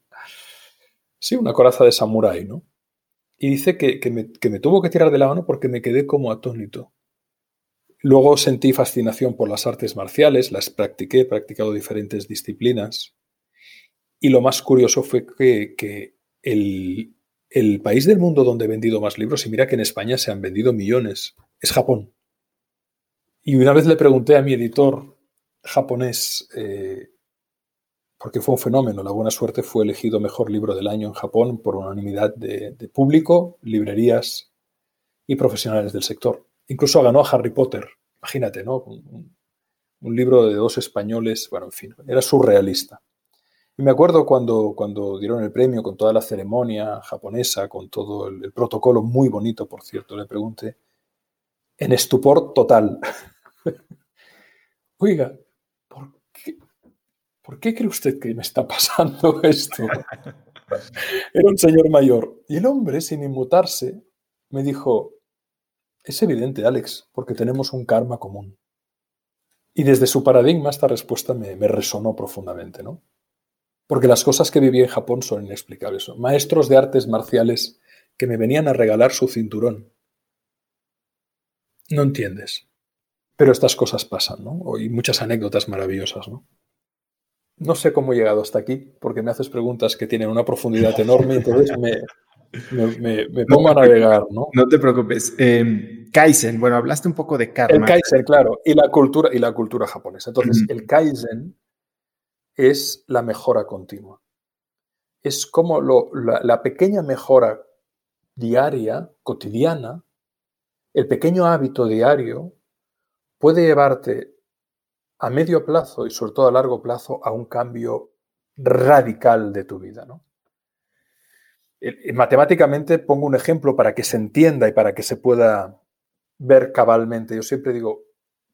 sí, una coraza de samurái, ¿no? Y dice que, que, me, que me tuvo que tirar de la mano porque me quedé como atónito. Luego sentí fascinación por las artes marciales, las practiqué, he practicado diferentes disciplinas. Y lo más curioso fue que, el, país del mundo donde he vendido más libros, y mira que en España se han vendido millones, es Japón. Y una vez le pregunté a mi editor japonés, eh, porque fue un fenómeno, La Buena Suerte fue elegido mejor libro del año en Japón por unanimidad de, de público, librerías y profesionales del sector. Incluso ganó a Harry Potter, imagínate, ¿no? Un, un libro de dos españoles, bueno, en fin, era surrealista. Y me acuerdo cuando, cuando dieron el premio, con toda la ceremonia japonesa, con todo el, protocolo, muy bonito, por cierto, le pregunté, en estupor total. Oiga, ¿por qué, ¿por qué cree usted que me está pasando esto? Era un señor mayor. Y el hombre, sin inmutarse, me dijo, es evidente, Alex, porque tenemos un karma común. Y desde su paradigma esta respuesta me, me resonó profundamente, ¿no? Porque las cosas que viví en Japón son inexplicables. maestros de artes marciales que me venían a regalar su cinturón. No entiendes. Pero estas cosas pasan, ¿no? Y muchas anécdotas maravillosas, ¿no? No sé cómo he llegado hasta aquí, porque me haces preguntas que tienen una profundidad enorme, entonces me, me, pongo a navegar, ¿no?
No te preocupes. Eh, Kaizen, bueno, hablaste un poco de karma.
El Kaizen, claro, y la cultura, y la cultura japonesa. Entonces, el Kaizen es la mejora continua. Es como la, pequeña mejora diaria, cotidiana, el pequeño hábito diario puede llevarte a medio plazo y sobre todo a largo plazo a un cambio radical de tu vida. ¿no? Matemáticamente pongo un ejemplo para que se entienda y para que se pueda ver cabalmente. Yo siempre digo,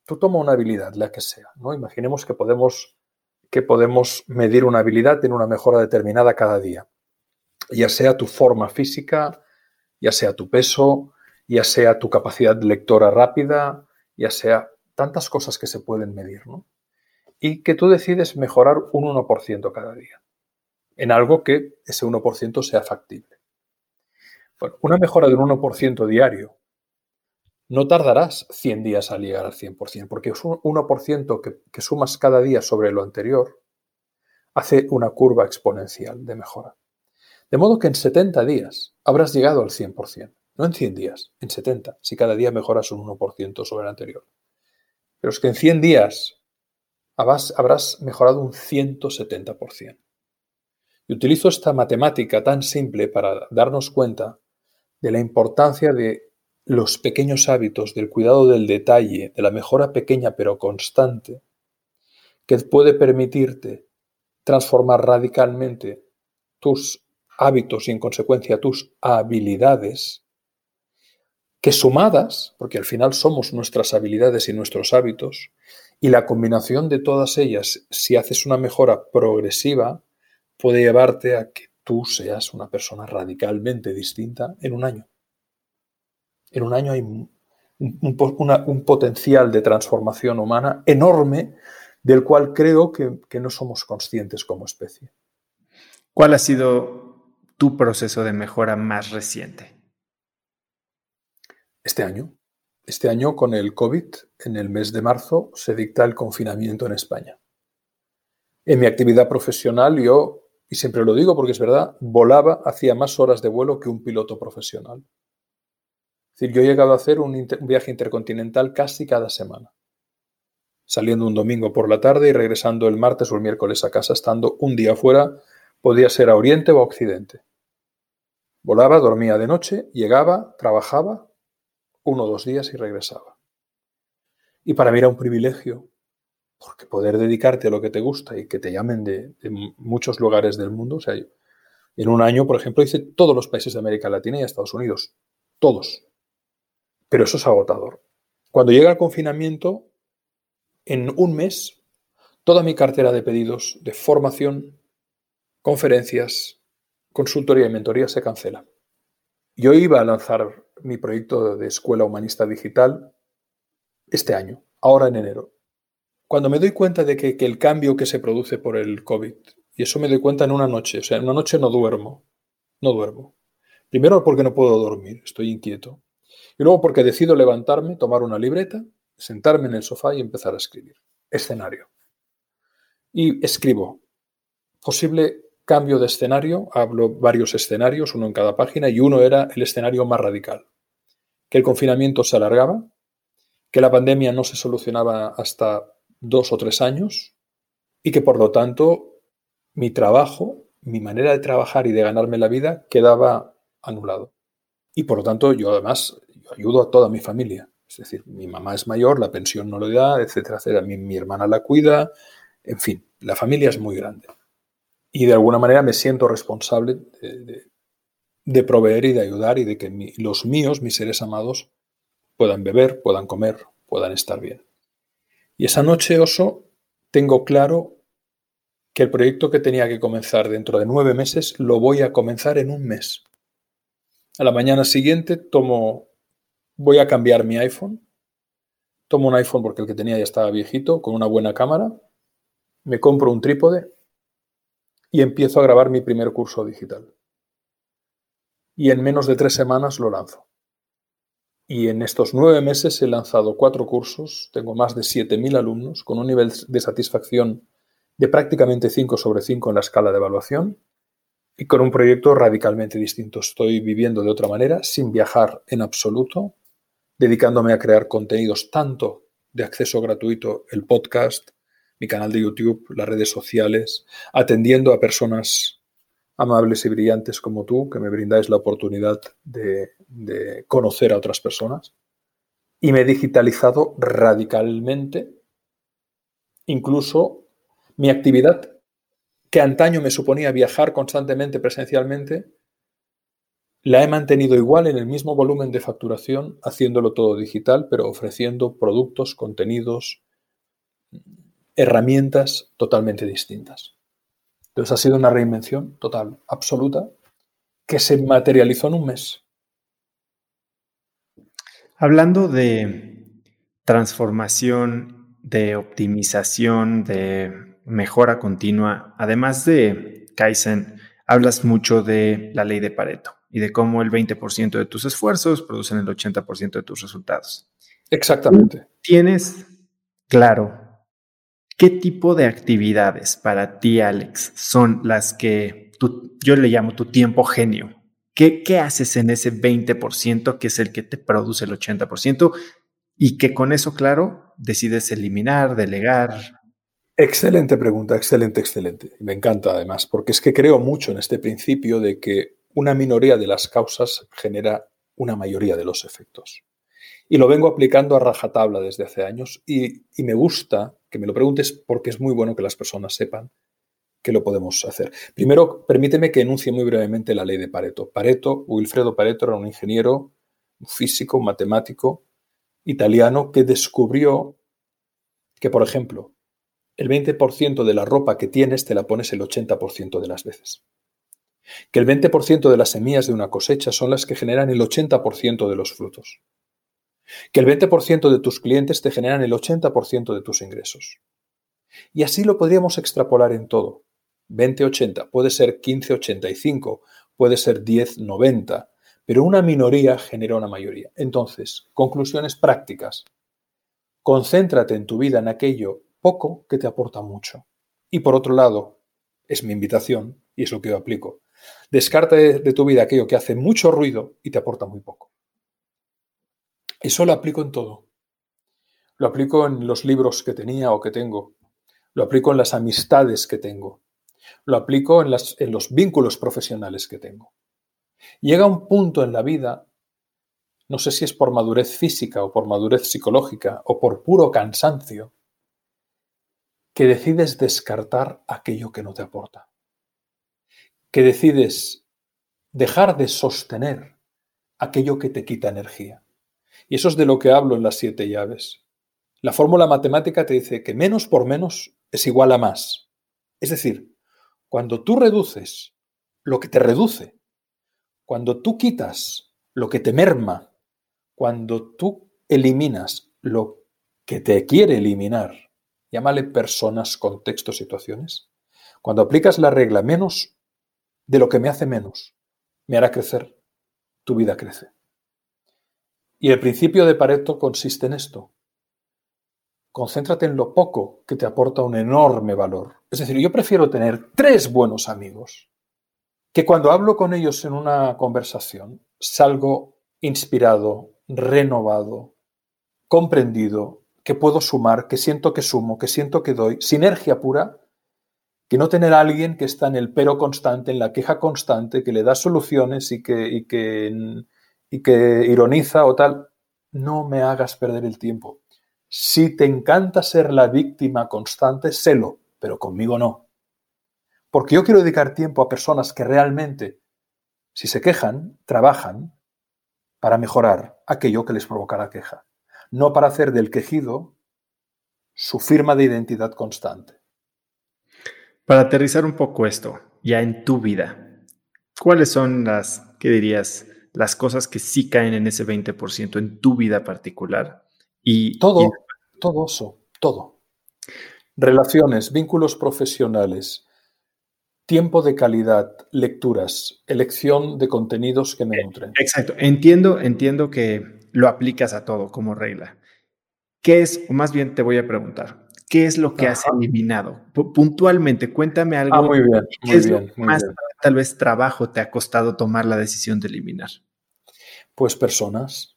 tú toma una habilidad, la que sea, ¿no? Imaginemos que podemos que podemos medir una habilidad en una mejora determinada cada día. Ya sea tu forma física, ya sea tu peso, ya sea tu capacidad lectora rápida, ya sea tantas cosas que se pueden medir. y que tú decides mejorar un 1% cada día, en algo que ese 1% sea factible. Bueno, una mejora de un 1% diario, no tardarás 100 días al llegar al 100%, porque es un 1% que, que sumas cada día sobre lo anterior, hace una curva exponencial de mejora. De modo que en 70 días habrás llegado al 100%, no en 100 días, en 70, si cada día mejoras un 1% sobre el anterior. Pero es que en 100 días habrás, mejorado un 170%. Y utilizo esta matemática tan simple para darnos cuenta de la importancia de los pequeños hábitos, del cuidado del detalle, de la mejora pequeña pero constante, que puede permitirte transformar radicalmente tus hábitos y en consecuencia tus habilidades, que sumadas, porque al final somos nuestras habilidades y nuestros hábitos, y la combinación de todas ellas, si haces una mejora progresiva, puede llevarte a que tú seas una persona radicalmente distinta en un año. En un año hay un, potencial de transformación humana enorme del cual creo que, que no somos conscientes como especie.
¿Cuál ha sido tu proceso de mejora más reciente?
Este año. Este año, con el COVID, en el mes de marzo, se dicta el confinamiento en España. En mi actividad profesional, yo, y siempre lo digo porque es verdad, volaba, hacía más horas de vuelo que un piloto profesional. Es decir, yo he llegado a hacer un, viaje intercontinental casi cada semana. Saliendo un domingo por la tarde y regresando el martes o el miércoles a casa, estando un día fuera, podía ser a Oriente o a Occidente. Volaba, dormía de noche, llegaba, trabajaba, uno o dos días y regresaba. Y para mí era un privilegio, porque poder dedicarte a lo que te gusta y que te llamen de, muchos lugares del mundo, o sea, en un año, por ejemplo, hice todos los países de América Latina y Estados Unidos, todos. Pero eso es agotador. Cuando llega el confinamiento, en un mes, toda mi cartera de pedidos de formación, conferencias, consultoría y mentoría se cancela. Yo iba a lanzar mi proyecto de escuela humanista digital este año, ahora en enero. Cuando me doy cuenta de que, el cambio que se produce por el COVID, y eso me doy cuenta en una noche, o sea, en una noche no duermo, no duermo. Primero porque no puedo dormir, estoy inquieto. Y luego porque decido levantarme, tomar una libreta, sentarme en el sofá y empezar a escribir. Escenario. Y escribo. Posible cambio de escenario, hablo varios escenarios, uno en cada página, y uno era el escenario más radical, que el confinamiento se alargaba, que la pandemia no se solucionaba hasta dos o tres años y que por lo tanto mi trabajo, mi manera de trabajar y de ganarme la vida quedaba anulado. Y por lo tanto yo además ayudo a toda mi familia. Es decir, mi mamá es mayor, la pensión no le da, etcétera, etcétera. Mi, mi hermana la cuida, en fin, la familia es muy grande y de alguna manera me siento responsable de, proveer y de ayudar y de que los míos, mis seres amados, puedan beber, puedan comer, puedan estar bien. Y esa noche, Oso, tengo claro que el proyecto que tenía que comenzar dentro de nueve meses lo voy a comenzar en un mes. A la mañana siguiente tomo, voy a cambiar mi iPhone. Tomo un iPhone porque el que tenía ya estaba viejito, con una buena cámara. Me compro un trípode y empiezo a grabar mi primer curso digital. Y en menos de tres semanas lo lanzo. Y en estos nueve meses he lanzado cuatro cursos, tengo más de 7.000 alumnos, con un nivel de satisfacción de prácticamente 5 sobre 5 en la escala de evaluación y con un proyecto radicalmente distinto. Estoy viviendo de otra manera, sin viajar en absoluto, dedicándome a crear contenidos tanto de acceso gratuito, el podcast, mi canal de YouTube, las redes sociales, atendiendo a personas amables y brillantes como tú, que me brindáis la oportunidad de, conocer a otras personas. Y me he digitalizado radicalmente, incluso mi actividad, que antaño me suponía viajar constantemente presencialmente, la he mantenido igual en el mismo volumen de facturación, haciéndolo todo digital, pero ofreciendo productos, contenidos, herramientas totalmente distintas. Entonces ha sido una reinvención total, absoluta, que se materializó en un mes.
Hablando de transformación
de optimización, de mejora continua, además de Kaizen, hablas mucho de la ley de Pareto y de cómo el 20% de tus esfuerzos producen el 80% de tus resultados.
Exactamente.
¿Tienes claro qué tipo de actividades para ti, Alex, son las que yo le llamo tu tiempo genio? ¿Qué, ¿Qué haces en ese 20% que es el que te produce el 80%? Y que con eso, claro, decides eliminar, delegar.
Excelente pregunta, excelente, excelente. Me encanta además, porque es que creo mucho en este principio de que una minoría de las causas genera una mayoría de los efectos. Y lo vengo aplicando a rajatabla desde hace años y, me gusta que me lo preguntes porque es muy bueno que las personas sepan que lo podemos hacer. Primero, permíteme que enuncie muy brevemente la ley de Pareto. Pareto, Wilfredo Pareto era un ingeniero, un físico, un matemático italiano que descubrió que, por ejemplo, el 20% de la ropa que tienes te la pones el 80% de las veces. Que el 20% de las semillas de una cosecha son las que generan el 80% de los frutos. Que el 20% de tus clientes te generan el 80% de tus ingresos. Y así lo podríamos extrapolar en todo. 20-80, puede ser 15-85, puede ser 10-90, pero una minoría genera una mayoría. Entonces, conclusiones prácticas. Concéntrate en tu vida en aquello poco que te aporta mucho. Y por otro lado, es mi invitación, y es lo que yo aplico, descarta de, tu vida aquello que hace mucho ruido y te aporta muy poco. Eso lo aplico en todo. Lo aplico en los libros que tenía o que tengo. Lo aplico en las amistades que tengo. Lo aplico en, en los vínculos profesionales que tengo. Llega un punto en la vida, no sé si es por madurez física o por madurez psicológica o por puro cansancio, que decides descartar aquello que no te aporta. Que decides dejar de sostener aquello que te quita energía. Y eso es de lo que hablo en las siete llaves. La fórmula matemática te dice que menos por menos es igual a más. Es decir, cuando tú reduces lo que te reduce, cuando tú quitas lo que te merma, cuando tú eliminas lo que te quiere eliminar, llámale personas, contextos, situaciones, cuando aplicas la regla menos de lo que me hace menos, me hará crecer, tu vida crece. Y el principio de Pareto consiste en esto. Concéntrate en lo poco que te aporta un enorme valor. Es decir, yo prefiero tener tres buenos amigos que cuando hablo con ellos en una conversación salgo inspirado, renovado, comprendido, que puedo sumar, que siento que sumo, que siento que doy, sinergia pura, que no tener a alguien que está en el pero constante, en la queja constante, que le da soluciones y que, y que, y que ironiza o tal. No me hagas perder el tiempo. Si te encanta ser la víctima constante, sélo, pero conmigo no. Porque yo quiero dedicar tiempo a personas que realmente, si se quejan, trabajan para mejorar aquello que les provoca la queja, no para hacer del quejido su firma de identidad constante.
Para aterrizar un poco esto, ya en tu vida, ¿cuáles son las, qué dirías, las cosas que sí caen en ese 20% en tu vida particular y,
todo, todo eso, todo. Relaciones, vínculos profesionales, tiempo de calidad, lecturas, elección de contenidos que me nutren.
Exacto. Entiendo, entiendo que lo aplicas a todo como regla. ¿Qué es, o más bien te voy a preguntar, qué es lo que has eliminado? puntualmente, cuéntame algo.
Ah, muy bien, muy bien,
más tal vez trabajo te ha costado tomar la decisión de eliminar?
Pues personas,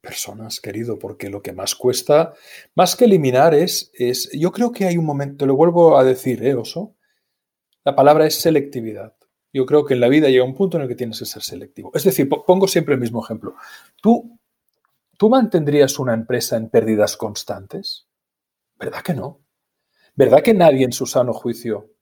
personas, querido, porque lo que más cuesta, más que eliminar, es, es yo creo que hay un momento, te lo vuelvo a decir, ¿eh, Oso? La palabra es selectividad. Yo creo que en la vida llega un punto en el que tienes que ser selectivo. Es decir, pongo siempre el mismo ejemplo. ¿Tú, ¿Tú mantendrías una empresa en pérdidas constantes? ¿Verdad que no? ¿Verdad que nadie en su sano juicio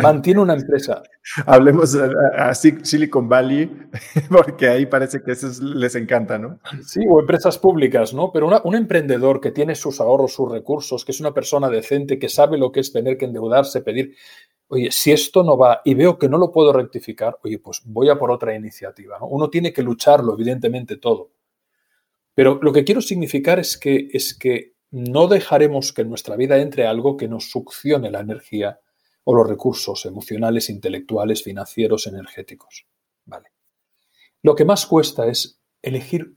Mantiene una empresa.
Hablemos a, Silicon Valley, porque ahí parece que eso les encanta, ¿no?
Sí, o empresas públicas, ¿no? Pero un emprendedor que tiene sus ahorros, sus recursos, que es una persona decente, que sabe lo que es tener que endeudarse, pedir, oye, si esto no va y veo que no lo puedo rectificar, oye, pues voy a por otra iniciativa. ¿no? Uno tiene que lucharlo, evidentemente, todo. Pero lo que quiero significar es que, es que no dejaremos que en nuestra vida entre algo que nos succione la energía o los recursos emocionales, intelectuales, financieros, energéticos. Vale. Lo que más cuesta es elegir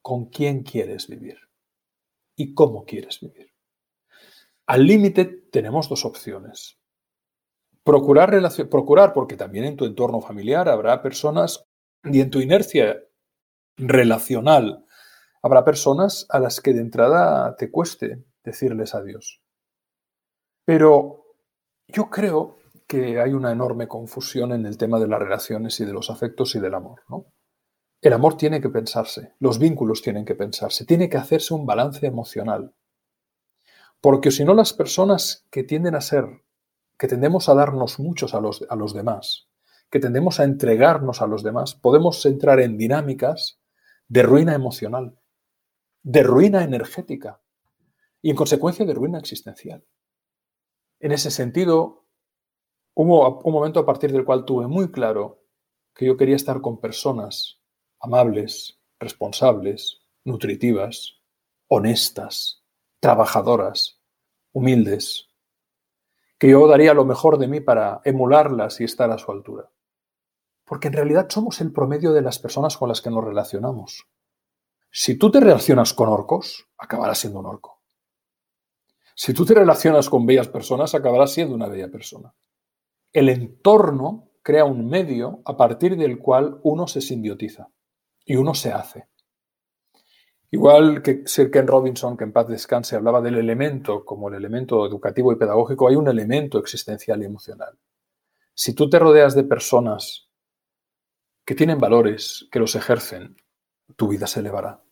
con quién quieres vivir y cómo quieres vivir. Al límite tenemos dos opciones. Procurar, procurar, porque también en tu entorno familiar habrá personas y en tu inercia relacional habrá personas a las que de entrada te cueste decirles adiós. Pero yo creo que hay una enorme confusión en el tema de las relaciones y de los afectos y del amor. ¿no? El amor tiene que pensarse, los vínculos tienen que pensarse, tiene que hacerse un balance emocional. Porque si no, las personas que tienden a ser, que tendemos a darnos muchos a los, a los demás, que tendemos a entregarnos a los demás, podemos entrar en dinámicas de ruina emocional, de ruina energética y en consecuencia de ruina existencial. En ese sentido, hubo un momento a partir del cual tuve muy claro que yo quería estar con personas amables, responsables, nutritivas, honestas, trabajadoras, humildes, que yo daría lo mejor de mí para emularlas y estar a su altura. Porque en realidad somos el promedio de las personas con las que nos relacionamos. Si tú te relacionas con orcos, acabarás siendo un orco. Si tú te relacionas con bellas personas, acabarás siendo una bella persona. El entorno crea un medio a partir del cual uno se simbiotiza y uno se hace. Igual que Sir Ken Robinson, que en paz descanse, hablaba del elemento como el elemento educativo y pedagógico, hay un elemento existencial y emocional. Si tú te rodeas de personas que tienen valores, que los ejercen, tu vida se elevará.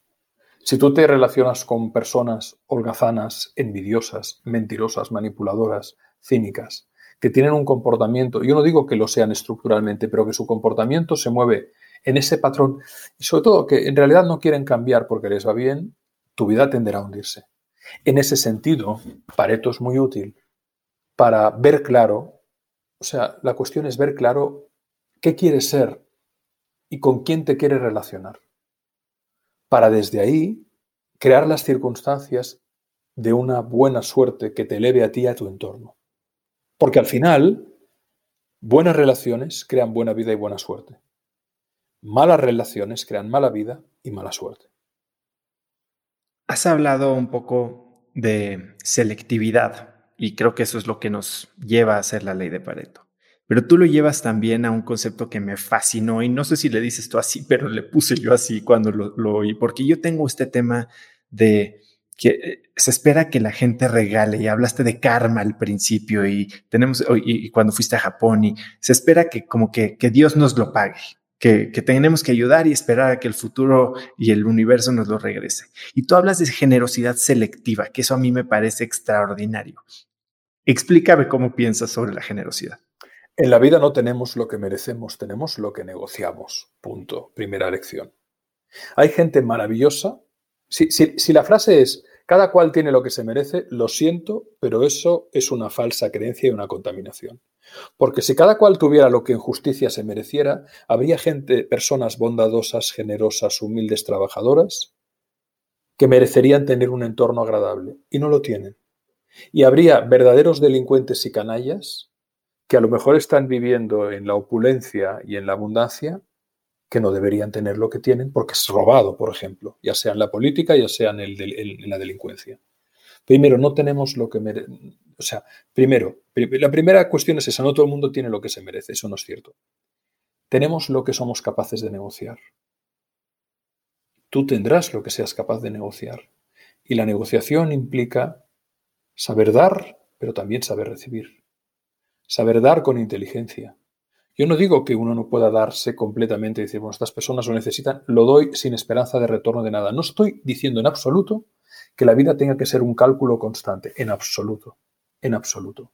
Si tú te relacionas con personas holgazanas, envidiosas, mentirosas, manipuladoras, cínicas, que tienen un comportamiento, yo no digo que lo sean estructuralmente, pero que su comportamiento se mueve en ese patrón y sobre todo que en realidad no quieren cambiar porque les va bien, tu vida tenderá a hundirse. En ese sentido, Pareto es muy útil para ver claro, o sea, la cuestión es ver claro qué quieres ser y con quién te quieres relacionar para desde ahí crear las circunstancias de una buena suerte que te eleve a ti y a tu entorno. Porque al final, buenas relaciones crean buena vida y buena suerte. Malas relaciones crean mala vida y mala suerte.
Has hablado un poco de selectividad y creo que eso es lo que nos lleva a hacer la ley de Pareto. Pero tú lo llevas también a un concepto que me fascinó y no sé si le dices tú así, pero le puse yo así cuando lo, oí, porque yo tengo este tema de que eh, se espera que la gente regale y hablaste de karma al principio y tenemos, y, cuando fuiste a Japón y se espera que como que, que Dios nos lo pague. Que, que, tenemos que ayudar y esperar a que el futuro y el universo nos lo regrese. Y tú hablas de generosidad selectiva, que eso a mí me parece extraordinario. Explícame cómo piensas sobre la generosidad.
En la vida no tenemos lo que merecemos, tenemos lo que negociamos. Punto. Primera lección. Hay gente maravillosa. Si, si, la frase es, cada cual tiene lo que se merece, lo siento, pero eso es una falsa creencia y una contaminación. Porque si cada cual tuviera lo que en justicia se mereciera, habría gente, personas bondadosas, generosas, humildes, trabajadoras, que merecerían tener un entorno agradable y no lo tienen. Y habría verdaderos delincuentes y canallas que a lo mejor están viviendo en la opulencia y en la abundancia que no deberían tener lo que tienen porque es robado, por ejemplo, ya sea en la política, ya sea en, la delincuencia. Primero, no tenemos lo que merece. O sea, primero, la primera cuestión es esa, no todo el mundo tiene lo que se merece, eso no es cierto. Tenemos lo que somos capaces de negociar. Tú tendrás lo que seas capaz de negociar. Y la negociación implica saber dar, pero también saber recibir saber dar con inteligencia. Yo no digo que uno no pueda darse completamente y decir, bueno, estas personas lo necesitan, lo doy sin esperanza de retorno de nada. No estoy diciendo en absoluto que la vida tenga que ser un cálculo constante, en absoluto, en absoluto.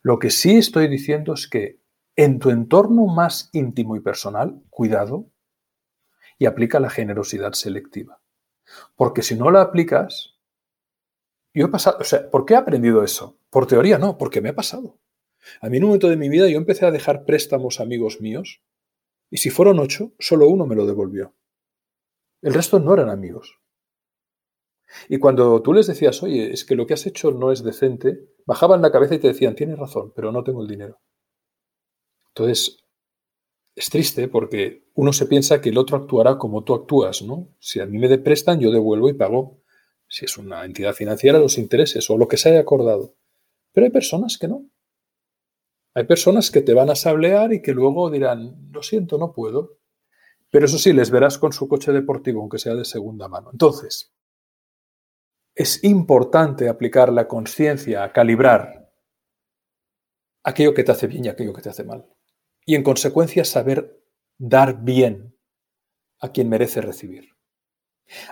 Lo que sí estoy diciendo es que en tu entorno más íntimo y personal, cuidado y aplica la generosidad selectiva. Porque si no la aplicas, yo he pasado, o sea, ¿por qué he aprendido eso? Por teoría no, porque me ha pasado. A mí en un momento de mi vida yo empecé a dejar préstamos amigos míos y si fueron ocho, solo uno me lo devolvió. El resto no eran amigos. Y cuando tú les decías, oye, es que lo que has hecho no es decente, bajaban la cabeza y te decían, tienes razón, pero no tengo el dinero. Entonces, es triste porque uno se piensa que el otro actuará como tú actúas, ¿no? Si a mí me prestan, yo devuelvo y pago, si es una entidad financiera, los intereses o lo que se haya acordado. Pero hay personas que no. Hay personas que te van a sablear y que luego dirán, lo siento, no puedo. Pero eso sí, les verás con su coche deportivo, aunque sea de segunda mano. Entonces, es importante aplicar la conciencia a calibrar aquello que te hace bien y aquello que te hace mal. Y en consecuencia saber dar bien a quien merece recibir.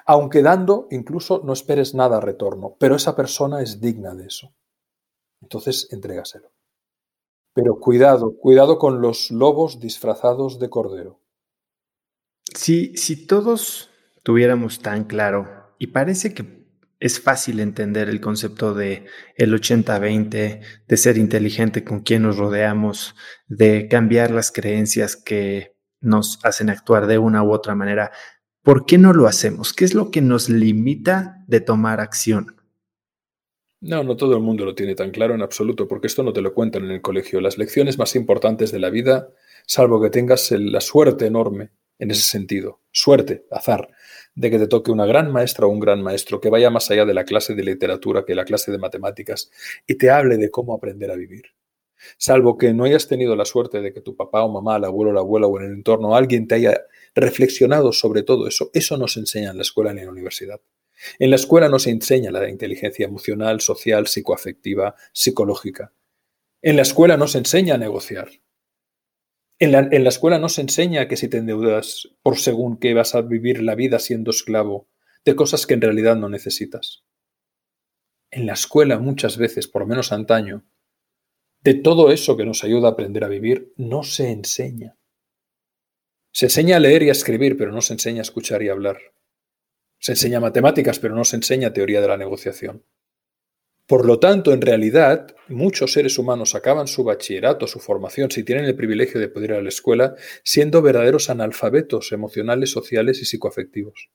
Aunque dando, incluso no esperes nada retorno, pero esa persona es digna de eso. Entonces, entrégaselo. Pero cuidado, cuidado con los lobos disfrazados de cordero.
Si, si todos tuviéramos tan claro, y parece que es fácil entender el concepto de el 80-20, de ser inteligente con quien nos rodeamos, de cambiar las creencias que nos hacen actuar de una u otra manera. ¿Por qué no lo hacemos? ¿Qué es lo que nos limita de tomar acción?
No, no todo el mundo lo tiene tan claro en absoluto, porque esto no te lo cuentan en el colegio. Las lecciones más importantes de la vida, salvo que tengas la suerte enorme en ese sentido, suerte, azar, de que te toque una gran maestra o un gran maestro que vaya más allá de la clase de literatura que la clase de matemáticas y te hable de cómo aprender a vivir. Salvo que no hayas tenido la suerte de que tu papá o mamá, el abuelo o la abuela o en el entorno alguien te haya reflexionado sobre todo eso, eso no se enseña en la escuela ni en la universidad. En la escuela no se enseña la inteligencia emocional, social, psicoafectiva, psicológica. En la escuela no se enseña a negociar. En la, escuela no se enseña que si te endeudas por según que vas a vivir la vida siendo esclavo de cosas que en realidad no necesitas. En la escuela muchas veces, por lo menos antaño, de todo eso que nos ayuda a aprender a vivir, no se enseña. Se enseña a leer y a escribir, pero no se enseña a escuchar y a hablar. Se enseña matemáticas, pero no se enseña teoría de la negociación. Por lo tanto, en realidad, muchos seres humanos acaban su bachillerato, su formación, si tienen el privilegio de poder ir a la escuela, siendo verdaderos analfabetos emocionales, sociales y psicoafectivos.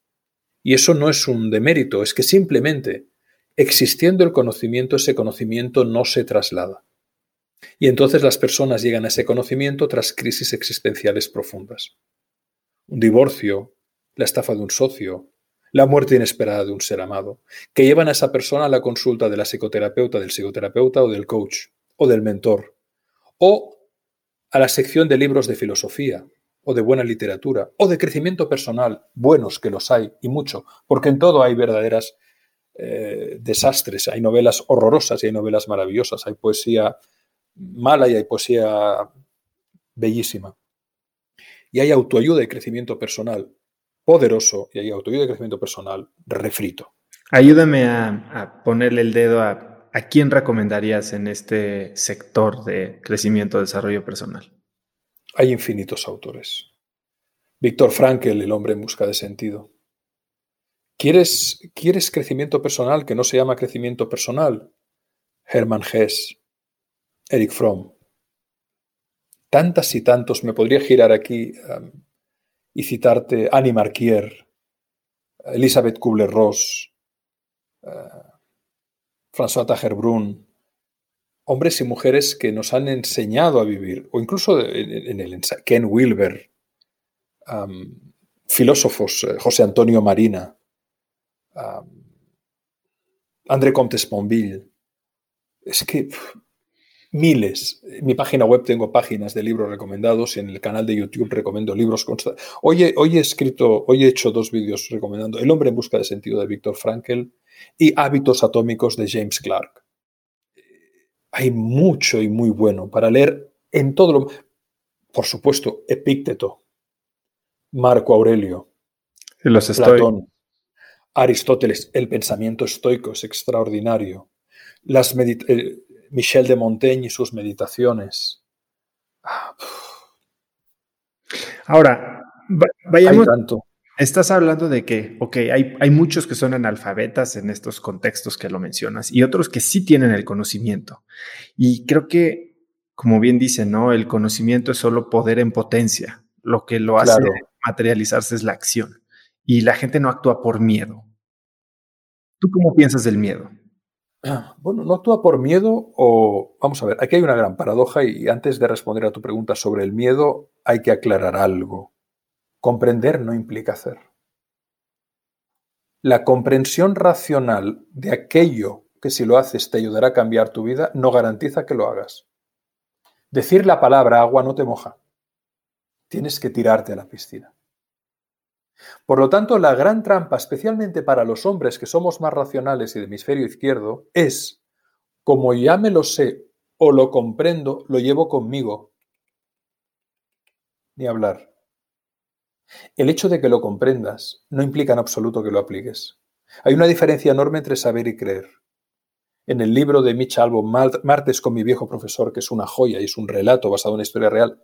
Y eso no es un demérito, es que simplemente, existiendo el conocimiento, ese conocimiento no se traslada. Y entonces las personas llegan a ese conocimiento tras crisis existenciales profundas. Un divorcio, la estafa de un socio, la muerte inesperada de un ser amado, que llevan a esa persona a la consulta de la psicoterapeuta, del psicoterapeuta o del coach o del mentor, o a la sección de libros de filosofía o de buena literatura o de crecimiento personal, buenos que los hay y mucho, porque en todo hay verdaderas eh, desastres, hay novelas horrorosas y hay novelas maravillosas, hay poesía mala y hay poesía bellísima. Y hay autoayuda y crecimiento personal poderoso y hay autoayuda y crecimiento personal refrito.
Ayúdame a, ponerle el dedo a, a quién recomendarías en este sector de crecimiento y desarrollo personal.
Hay infinitos autores. Víctor Frankl, El hombre en busca de sentido. ¿Quieres, ¿Quieres crecimiento personal que no se llama crecimiento personal? Hermann Hess, Eric Fromm. Tantas y tantos, me podría girar aquí um, y citarte Annie Marquier, Elizabeth Kubler-Ross, uh, François Tagerbrun, hombres y mujeres que nos han enseñado a vivir, o incluso en, el Ken Wilber, filósofos, eh, José Antonio Marina, André Comtes Ponville. Es que miles. En mi página web tengo páginas de libros recomendados y en el canal de YouTube recomiendo libros constantes. Hoy he, hoy he escrito, hoy he hecho dos vídeos recomendando El hombre en busca de sentido de Víctor Frankl y Hábitos atómicos de James Clark. Hay mucho y muy bueno para leer en todo lo... Por supuesto, Epícteto, Marco Aurelio,
Los Platón,
Aristóteles, el pensamiento estoico es extraordinario. Las meditaciones eh, Michel de Montaigne y sus meditaciones.
Ahora, vayamos. Estás hablando de que, ok, hay, hay, muchos que son analfabetas en estos contextos que lo mencionas y otros que sí tienen el conocimiento. Y creo que, como bien dicen, ¿no? El conocimiento es solo poder en potencia. Lo que lo hace materializarse es la acción. Y la gente no actúa por miedo.
¿Tú cómo piensas del miedo?
Bueno, no actúa por miedo o... Vamos a ver, aquí hay una gran paradoja y antes de responder a tu pregunta sobre el miedo hay que aclarar algo. Comprender no implica hacer. La comprensión racional de aquello que si lo haces te ayudará a cambiar tu vida no garantiza que lo hagas. Decir la palabra agua no te moja. Tienes que tirarte a la piscina. Por lo tanto, la gran trampa, especialmente para los hombres que somos más racionales y de hemisferio izquierdo, es, como ya me lo sé o lo comprendo, lo llevo conmigo. Ni hablar. El hecho de que lo comprendas no implica en absoluto que lo apliques. Hay una diferencia enorme entre saber y creer. En el libro de Mitch Albom, Martes con mi viejo profesor, que es una joya y es un relato basado en una historia real,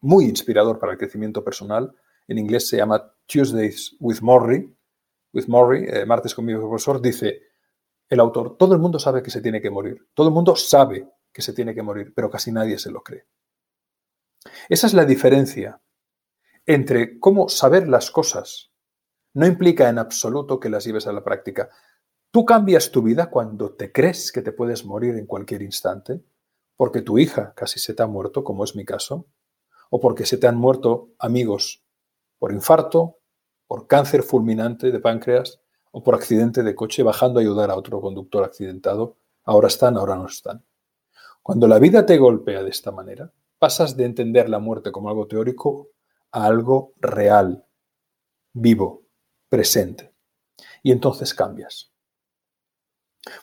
muy inspirador para el crecimiento personal, en inglés se llama Tuesdays with Morrie, with Morrie, eh, martes con mi profesor, dice el autor, todo el mundo sabe que se tiene que morir, todo el mundo sabe que se tiene que morir, pero casi nadie se lo cree. Esa es la diferencia entre cómo saber las cosas no implica en absoluto que las lleves a la práctica. Tú cambias tu vida cuando te crees que te puedes morir en cualquier instante, porque tu hija casi se te ha muerto, como es mi caso, o porque se te han muerto amigos por infarto, por cáncer fulminante de páncreas o por accidente de coche bajando a ayudar a otro conductor accidentado. Ahora están, ahora no están. Cuando la vida te golpea de esta manera, pasas de entender la muerte como algo teórico a algo real, vivo, presente. Y entonces cambias.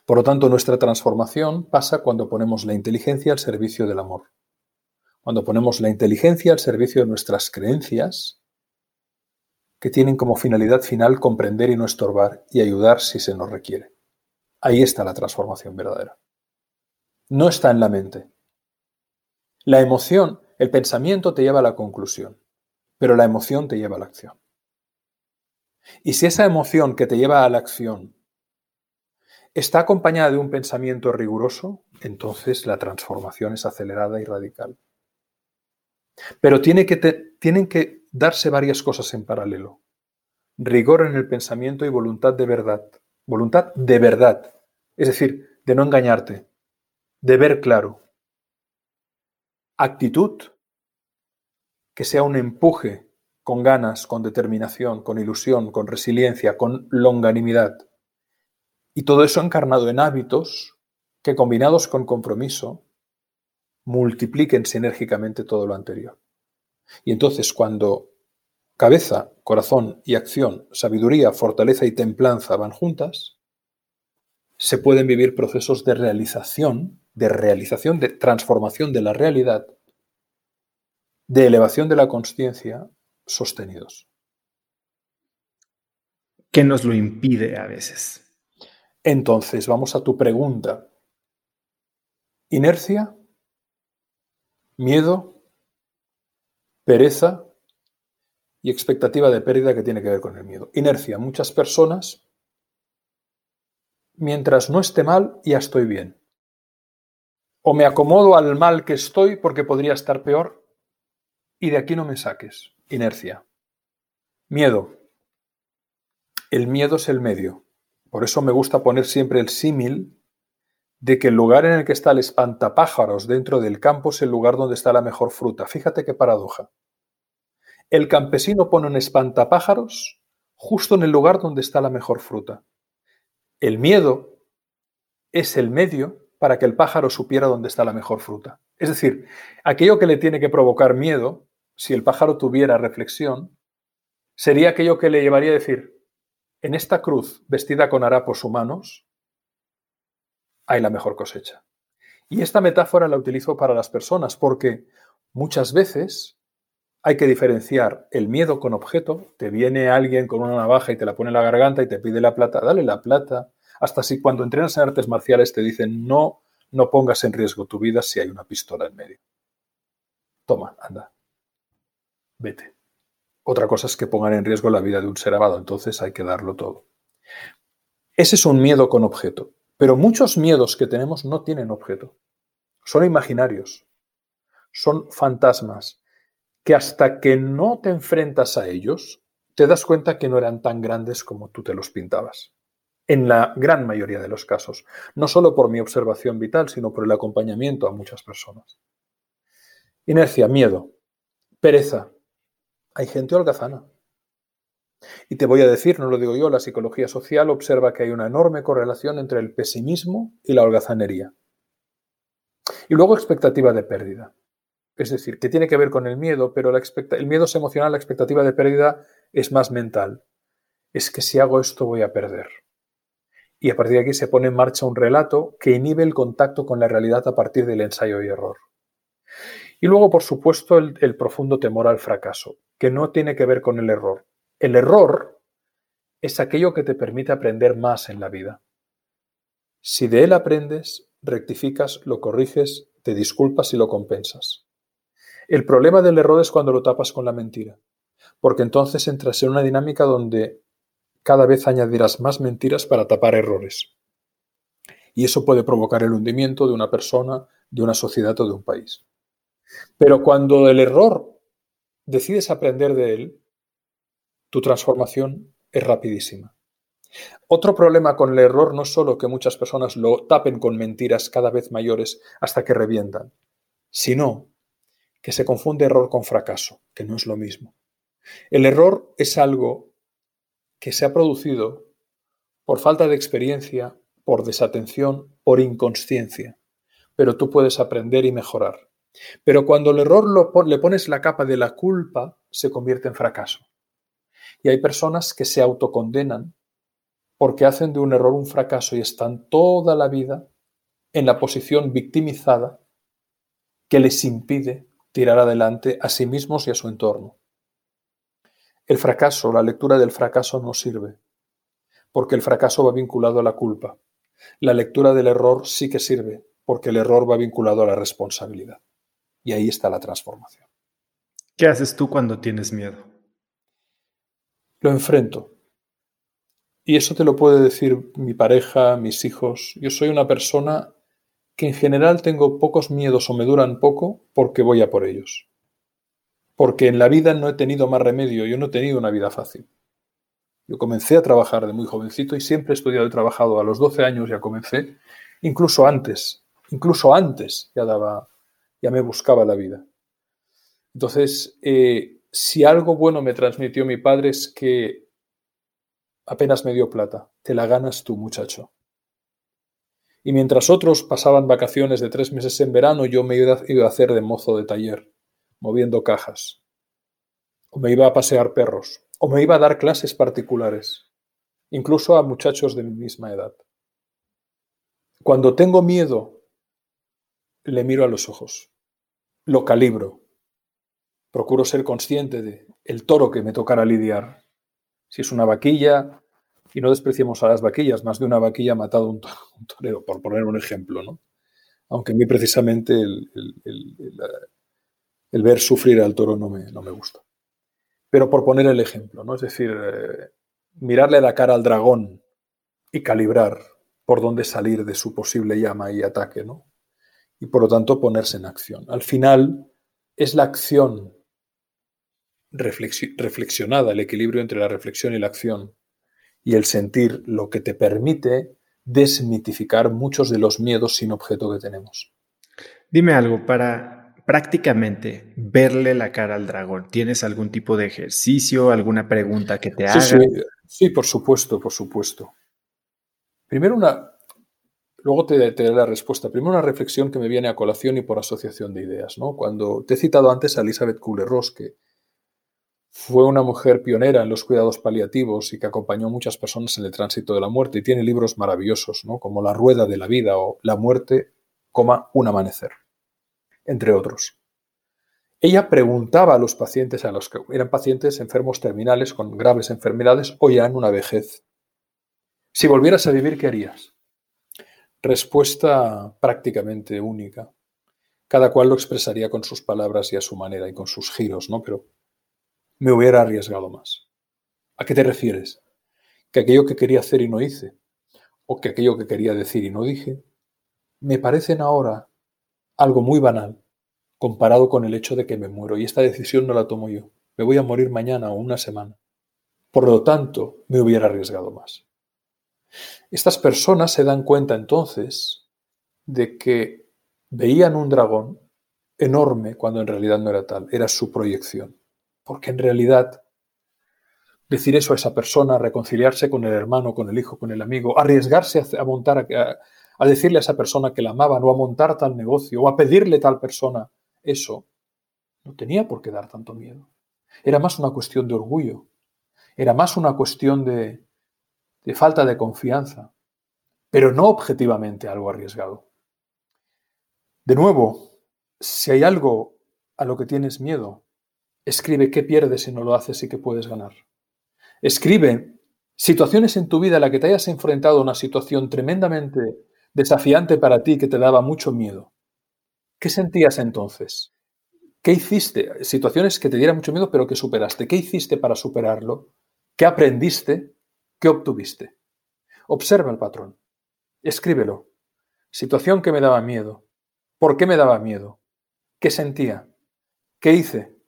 Por lo tanto, nuestra transformación pasa cuando ponemos la inteligencia al servicio del amor. Cuando ponemos la inteligencia al servicio de nuestras creencias que tienen como finalidad final comprender y no estorbar y ayudar si se nos requiere. Ahí está la transformación verdadera. No está en la mente. La emoción, el pensamiento te lleva a la conclusión, pero la emoción te lleva a la acción. Y si esa emoción que te lleva a la acción está acompañada de un pensamiento riguroso, entonces la transformación es acelerada y radical. Pero tienen que darse varias cosas en paralelo. Rigor en el pensamiento y voluntad de verdad. Voluntad de verdad. Es decir, de no engañarte, de ver claro. Actitud que sea un empuje con ganas, con determinación, con ilusión, con resiliencia, con longanimidad. Y todo eso encarnado en hábitos que combinados con compromiso multipliquen sinérgicamente todo lo anterior. Y entonces cuando cabeza, corazón y acción, sabiduría, fortaleza y templanza van juntas, se pueden vivir procesos de realización, de realización, de transformación de la realidad, de elevación de la conciencia sostenidos.
¿Qué nos lo impide a veces?
Entonces, vamos a tu pregunta. Inercia, miedo, pereza y expectativa de pérdida que tiene que ver con el miedo. Inercia. Muchas personas, mientras no esté mal, ya estoy bien. O me acomodo al mal que estoy porque podría estar peor y de aquí no me saques. Inercia. Miedo. El miedo es el medio. Por eso me gusta poner siempre el símil de que el lugar en el que está el espantapájaros dentro del campo es el lugar donde está la mejor fruta. Fíjate qué paradoja. El campesino pone un espantapájaros justo en el lugar donde está la mejor fruta. El miedo es el medio para que el pájaro supiera dónde está la mejor fruta. Es decir, aquello que le tiene que provocar miedo, si el pájaro tuviera reflexión, sería aquello que le llevaría a decir, en esta cruz vestida con harapos humanos, hay la mejor cosecha. Y esta metáfora la utilizo para las personas porque muchas veces hay que diferenciar el miedo con objeto. Te viene alguien con una navaja y te la pone en la garganta y te pide la plata, dale la plata. Hasta si cuando entrenas en artes marciales te dicen no, no pongas en riesgo tu vida si hay una pistola en medio. Toma, anda. Vete. Otra cosa es que pongan en riesgo la vida de un ser amado, entonces hay que darlo todo. Ese es un miedo con objeto. Pero muchos miedos que tenemos no tienen objeto. Son imaginarios. Son fantasmas que hasta que no te enfrentas a ellos, te das cuenta que no eran tan grandes como tú te los pintabas. en la gran mayoría de los casos, no solo por mi observación vital, sino por el acompañamiento a muchas personas. Inercia, miedo, pereza. Hay gente holgazana. Y te voy a decir, no lo digo yo, la psicología social observa que hay una enorme correlación entre el pesimismo y la holgazanería. Y luego expectativa de pérdida. Es decir, que tiene que ver con el miedo, pero el miedo es emocional, la expectativa de pérdida es más mental. Es que si hago esto voy a perder. Y a partir de aquí se pone en marcha un relato que inhibe el contacto con la realidad a partir del ensayo y error. Y luego, por supuesto, el, el profundo temor al fracaso, que no tiene que ver con el error. El error es aquello que te permite aprender más en la vida. Si de él aprendes, rectificas, lo corriges, te disculpas y lo compensas. El problema del error es cuando lo tapas con la mentira, porque entonces entras en una dinámica donde cada vez añadirás más mentiras para tapar errores. Y eso puede provocar el hundimiento de una persona, de una sociedad o de un país. Pero cuando el error decides aprender de él, tu transformación es rapidísima. Otro problema con el error no es solo que muchas personas lo tapen con mentiras cada vez mayores hasta que revientan, sino que se confunde error con fracaso, que no es lo mismo. El error es algo que se ha producido por falta de experiencia, por desatención, por inconsciencia, pero tú puedes aprender y mejorar. Pero cuando el error le pones la capa de la culpa, se convierte en fracaso. Y hay personas que se autocondenan porque hacen de un error un fracaso y están toda la vida en la posición victimizada que les impide tirar adelante a sí mismos y a su entorno. El fracaso, la lectura del fracaso no sirve, porque el fracaso va vinculado a la culpa. La lectura del error sí que sirve, porque el error va vinculado a la responsabilidad. Y ahí está la transformación.
¿Qué haces tú cuando tienes miedo?
Lo enfrento. Y eso te lo puede decir mi pareja, mis hijos. Yo soy una persona que en general tengo pocos miedos o me duran poco porque voy a por ellos. Porque en la vida no he tenido más remedio, yo no he tenido una vida fácil. Yo comencé a trabajar de muy jovencito y siempre he estudiado y trabajado. A los 12 años ya comencé, incluso antes, incluso antes ya daba, ya me buscaba la vida. Entonces, eh, si algo bueno me transmitió mi padre es que apenas me dio plata. Te la ganas tú, muchacho. Y mientras otros pasaban vacaciones de tres meses en verano, yo me iba a hacer de mozo de taller, moviendo cajas. O me iba a pasear perros. O me iba a dar clases particulares, incluso a muchachos de mi misma edad. Cuando tengo miedo, le miro a los ojos, lo calibro, procuro ser consciente de el toro que me tocará lidiar. Si es una vaquilla, y no despreciemos a las vaquillas, más de una vaquilla ha matado un, torero, por poner un ejemplo, ¿no? Aunque a mí precisamente el, ver sufrir al toro no me, no me, gusta. Pero por poner el ejemplo, ¿no? Es decir, eh, mirarle la cara al dragón y calibrar por dónde salir de su posible llama y ataque, ¿no? Y por lo tanto ponerse en acción. Al final es la acción reflexionada, el equilibrio entre la reflexión y la acción, y el sentir lo que te permite desmitificar muchos de los miedos sin objeto que tenemos.
Dime algo, para prácticamente verle la cara al dragón, ¿tienes algún tipo de ejercicio, alguna pregunta que te haga?
Sí, por supuesto, por supuesto. Primero una, luego te, daré la respuesta. Primero una reflexión que me viene a colación y por asociación de ideas. ¿no? Cuando te he citado antes a Elizabeth Kubler-Ross, que fue una mujer pionera en los cuidados paliativos y que acompañó a muchas personas en el tránsito de la muerte y tiene libros maravillosos, ¿no? como La Rueda de la Vida o La Muerte, coma, un amanecer, entre otros. Ella preguntaba a los pacientes, a los que eran pacientes enfermos terminales con graves enfermedades o ya en una vejez, si volvieras a vivir, ¿qué harías? Respuesta prácticamente única. Cada cual lo expresaría con sus palabras y a su manera y con sus giros, ¿no? Pero me hubiera arriesgado más. ¿A qué te refieres? ¿Que aquello que quería hacer y no hice? ¿O que aquello que quería decir y no dije? Me parecen ahora algo muy banal comparado con el hecho de que me muero y esta decisión no la tomo yo. Me voy a morir mañana o una semana. Por lo tanto, me hubiera arriesgado más. Estas personas se dan cuenta entonces de que veían un dragón enorme cuando en realidad no era tal, era su proyección. Porque en realidad decir eso a esa persona, reconciliarse con el hermano, con el hijo, con el amigo, arriesgarse a, montar, a, decirle a esa persona que la amaban o a montar tal negocio o a pedirle tal persona eso, no tenía por qué dar tanto miedo. Era más una cuestión de orgullo, era más una cuestión de, de falta de confianza, pero no objetivamente algo arriesgado. De nuevo, si hay algo a lo que tienes miedo, escribe qué pierdes si no lo haces y qué puedes ganar. Escribe situaciones en tu vida en la que te hayas enfrentado a una situación tremendamente desafiante para ti que te daba mucho miedo. ¿Qué sentías entonces? ¿Qué hiciste? Situaciones que te dieran mucho miedo pero que superaste. ¿Qué hiciste para superarlo? ¿Qué aprendiste? ¿Qué obtuviste? Observa el patrón. Escríbelo. Situación que me daba miedo. ¿Por qué me daba miedo? ¿Qué sentía? ¿Qué hice?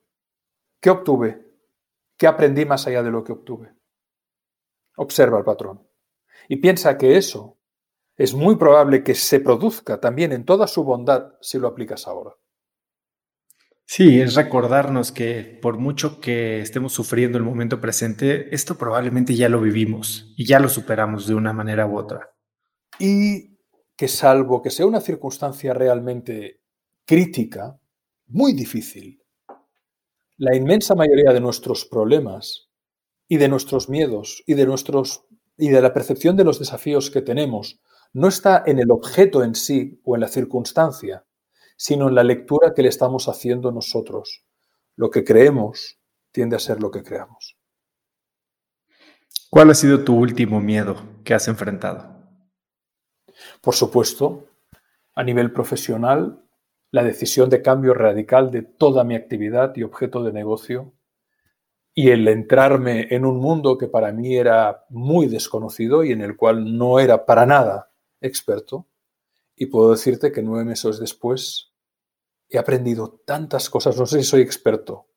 ¿Qué obtuve? ¿Qué aprendí más allá de lo que obtuve? Observa el patrón. Y piensa que eso es muy probable que se produzca también en toda su bondad si lo aplicas ahora.
Sí, es recordarnos que por mucho que estemos sufriendo el momento presente, esto probablemente ya lo vivimos y ya lo superamos de una manera u otra.
Y que salvo que sea una circunstancia realmente crítica, muy difícil, la inmensa mayoría de nuestros problemas y de nuestros miedos y de nuestros y de la percepción de los desafíos que tenemos no está en el objeto en sí o en la circunstancia, sino en la lectura que le estamos haciendo nosotros. Lo que creemos tiende a ser lo que creamos.
¿Cuál ha sido tu último miedo que has enfrentado?
Por supuesto, a nivel profesional, la decisión de cambio radical de toda mi actividad y objeto de negocio y el entrarme en un mundo que para mí era muy desconocido y en el cual no era para nada experto. Y puedo decirte que nueve meses después he aprendido tantas cosas, no sé si soy experto,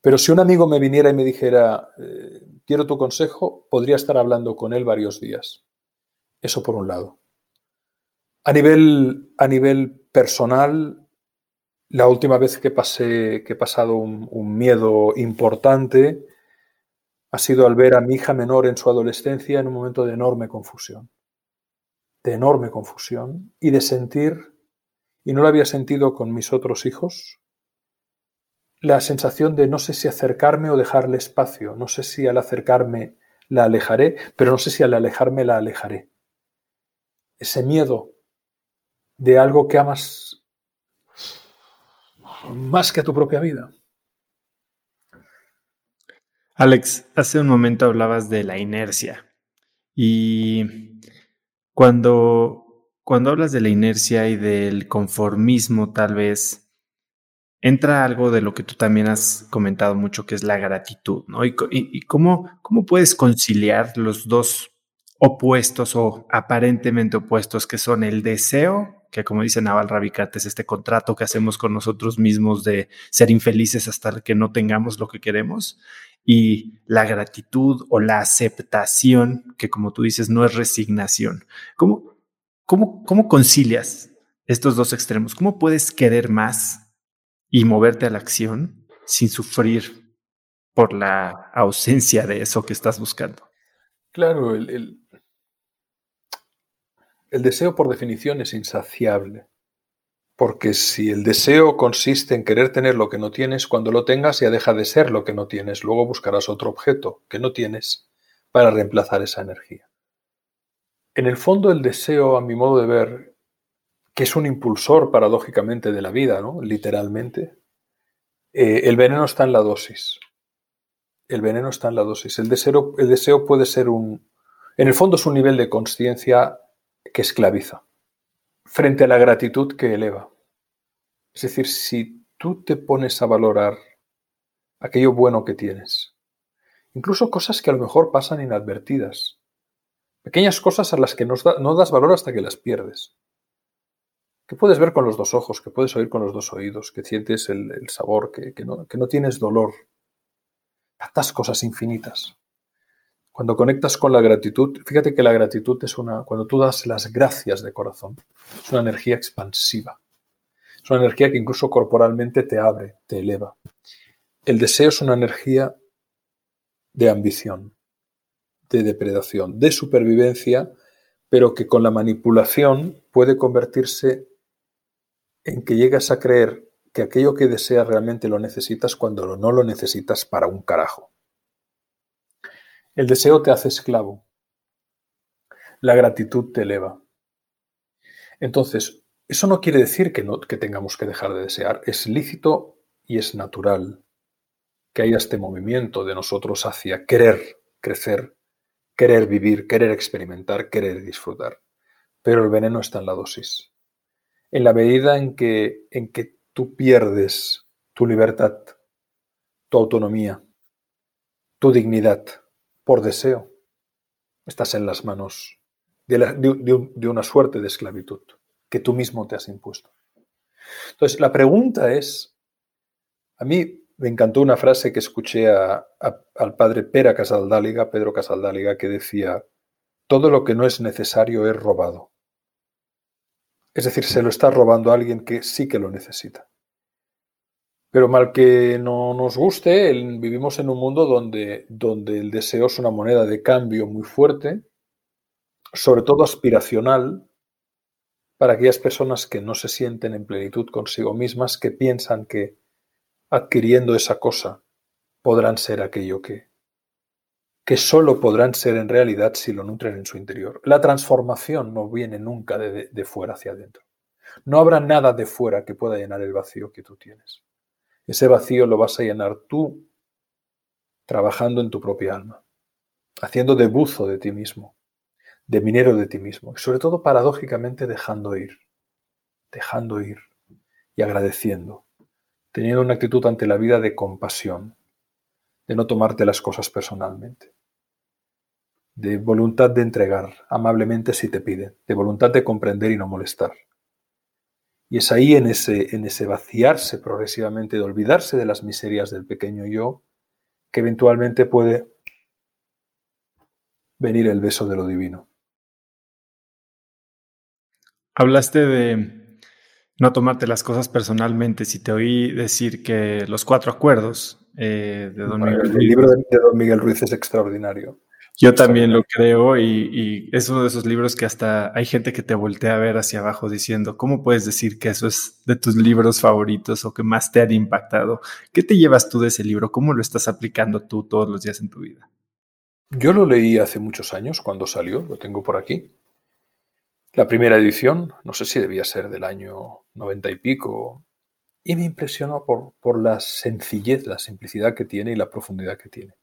pero si un amigo me viniera y me dijera, eh, quiero tu consejo, podría estar hablando con él varios días. Eso por un lado. A nivel, a nivel personal, la última vez que, pasé, que he pasado un, un miedo importante ha sido al ver a mi hija menor en su adolescencia en un momento de enorme confusión. De enorme confusión y de sentir y no lo había sentido con mis otros hijos, la sensación de no sé si acercarme o dejarle espacio, no sé si al acercarme la alejaré, pero no sé si al alejarme la alejaré. Ese miedo de algo que amas más que a tu propia vida.
Alex, hace un momento hablabas de la inercia y cuando cuando hablas de la inercia y del conformismo, tal vez entra algo de lo que tú también has comentado mucho, que es la gratitud, ¿no? Y, cómo, cómo puedes conciliar los dos opuestos o aparentemente opuestos, que son el deseo, que como dice Naval Ravikant, es este contrato que hacemos con nosotros mismos de ser infelices hasta que no tengamos lo que queremos, y la gratitud o la aceptación, que como tú dices, no es resignación. ¿Cómo, ¿Cómo, concilias estos dos extremos? ¿Cómo puedes querer más y moverte a la acción sin sufrir por la ausencia de eso que estás buscando?
Claro, el deseo por definición es insaciable. Porque si el deseo consiste en querer tener lo que no tienes, cuando lo tengas ya deja de ser lo que no tienes. Luego buscarás otro objeto que no tienes para reemplazar esa energía. En el fondo el deseo, a mi modo de ver, que es un impulsor paradójicamente de la vida, ¿no? literalmente, eh, el veneno está en la dosis. El veneno está en la dosis. El deseo, el deseo puede ser un... En el fondo es un nivel de conciencia que esclaviza frente a la gratitud que eleva. Es decir, si tú te pones a valorar aquello bueno que tienes, incluso cosas que a lo mejor pasan inadvertidas, Pequeñas cosas a las que no, das valor hasta que las pierdes. Que puedes ver con los dos ojos, que puedes oír con los dos oídos, que sientes el, sabor, que, no, que no tienes dolor. Tantas cosas infinitas. Cuando conectas con la gratitud, fíjate que la gratitud es una, cuando tú das las gracias de corazón, es una energía expansiva. Es una energía que incluso corporalmente te abre, te eleva. El deseo es una energía de ambición, de depredación, de supervivencia, pero que con la manipulación puede convertirse en que llegas a creer que aquello que deseas realmente lo necesitas cuando no lo necesitas para un carajo. El deseo te hace esclavo. La gratitud te eleva. Entonces, eso no quiere decir que, no, tengamos que dejar de desear. Es lícito y es natural que haya este movimiento de nosotros hacia querer crecer, querer vivir, querer experimentar, querer disfrutar. Pero el veneno está en la dosis. En la medida en que, en que tú pierdes tu libertad, tu autonomía, tu dignidad por deseo, estás en las manos de, una suerte de esclavitud que tú mismo te has impuesto. Entonces, la pregunta es, a mí me encantó una frase que escuché al padre Pera Casaldáliga, Pedro Casaldáliga, que decía, todo lo que no es necesario es robado. Es decir, se lo está robando a alguien que sí que lo necesita. Pero mal que no nos guste, vivimos en un mundo donde, donde el deseo es una moneda de cambio muy fuerte, sobre todo aspiracional, para aquellas personas que no se sienten en plenitud consigo mismas, que piensan que adquiriendo esa cosa podrán ser aquello que, que solo podrán ser en realidad si lo nutren en su interior. La transformación no viene nunca de, de fuera hacia adentro. No habrá nada de fuera que pueda llenar el vacío que tú tienes. Ese vacío lo vas a llenar tú trabajando en tu propia alma, haciendo de buzo de ti mismo, de minero de ti mismo y sobre todo paradójicamente dejando ir, dejando ir y agradeciendo, teniendo una actitud ante la vida de compasión, de no tomarte las cosas personalmente, de voluntad de entregar amablemente si te piden, de voluntad de comprender y no molestar. Y es ahí en ese, en ese vaciarse progresivamente, de olvidarse de las miserias del pequeño yo, que eventualmente puede venir el beso de lo divino.
Hablaste de no tomarte las cosas personalmente. Si te oí decir que los cuatro acuerdos eh, de Don Miguel
Ruiz. El libro de Don Miguel Ruiz es extraordinario.
Yo también lo creo y, y, es uno de esos libros que hasta hay gente que te voltea a ver hacia abajo diciendo, ¿cómo puedes decir que eso es de tus libros favoritos o que más te han impactado? ¿Qué te llevas tú de ese libro? ¿Cómo lo estás aplicando tú todos los días en tu vida?
Yo lo leí hace muchos años cuando salió, lo tengo por aquí. La primera edición, no sé si debía ser del año noventa y pico, y me impresionó por, por la sencillez, la simplicidad que tiene y la profundidad que tiene.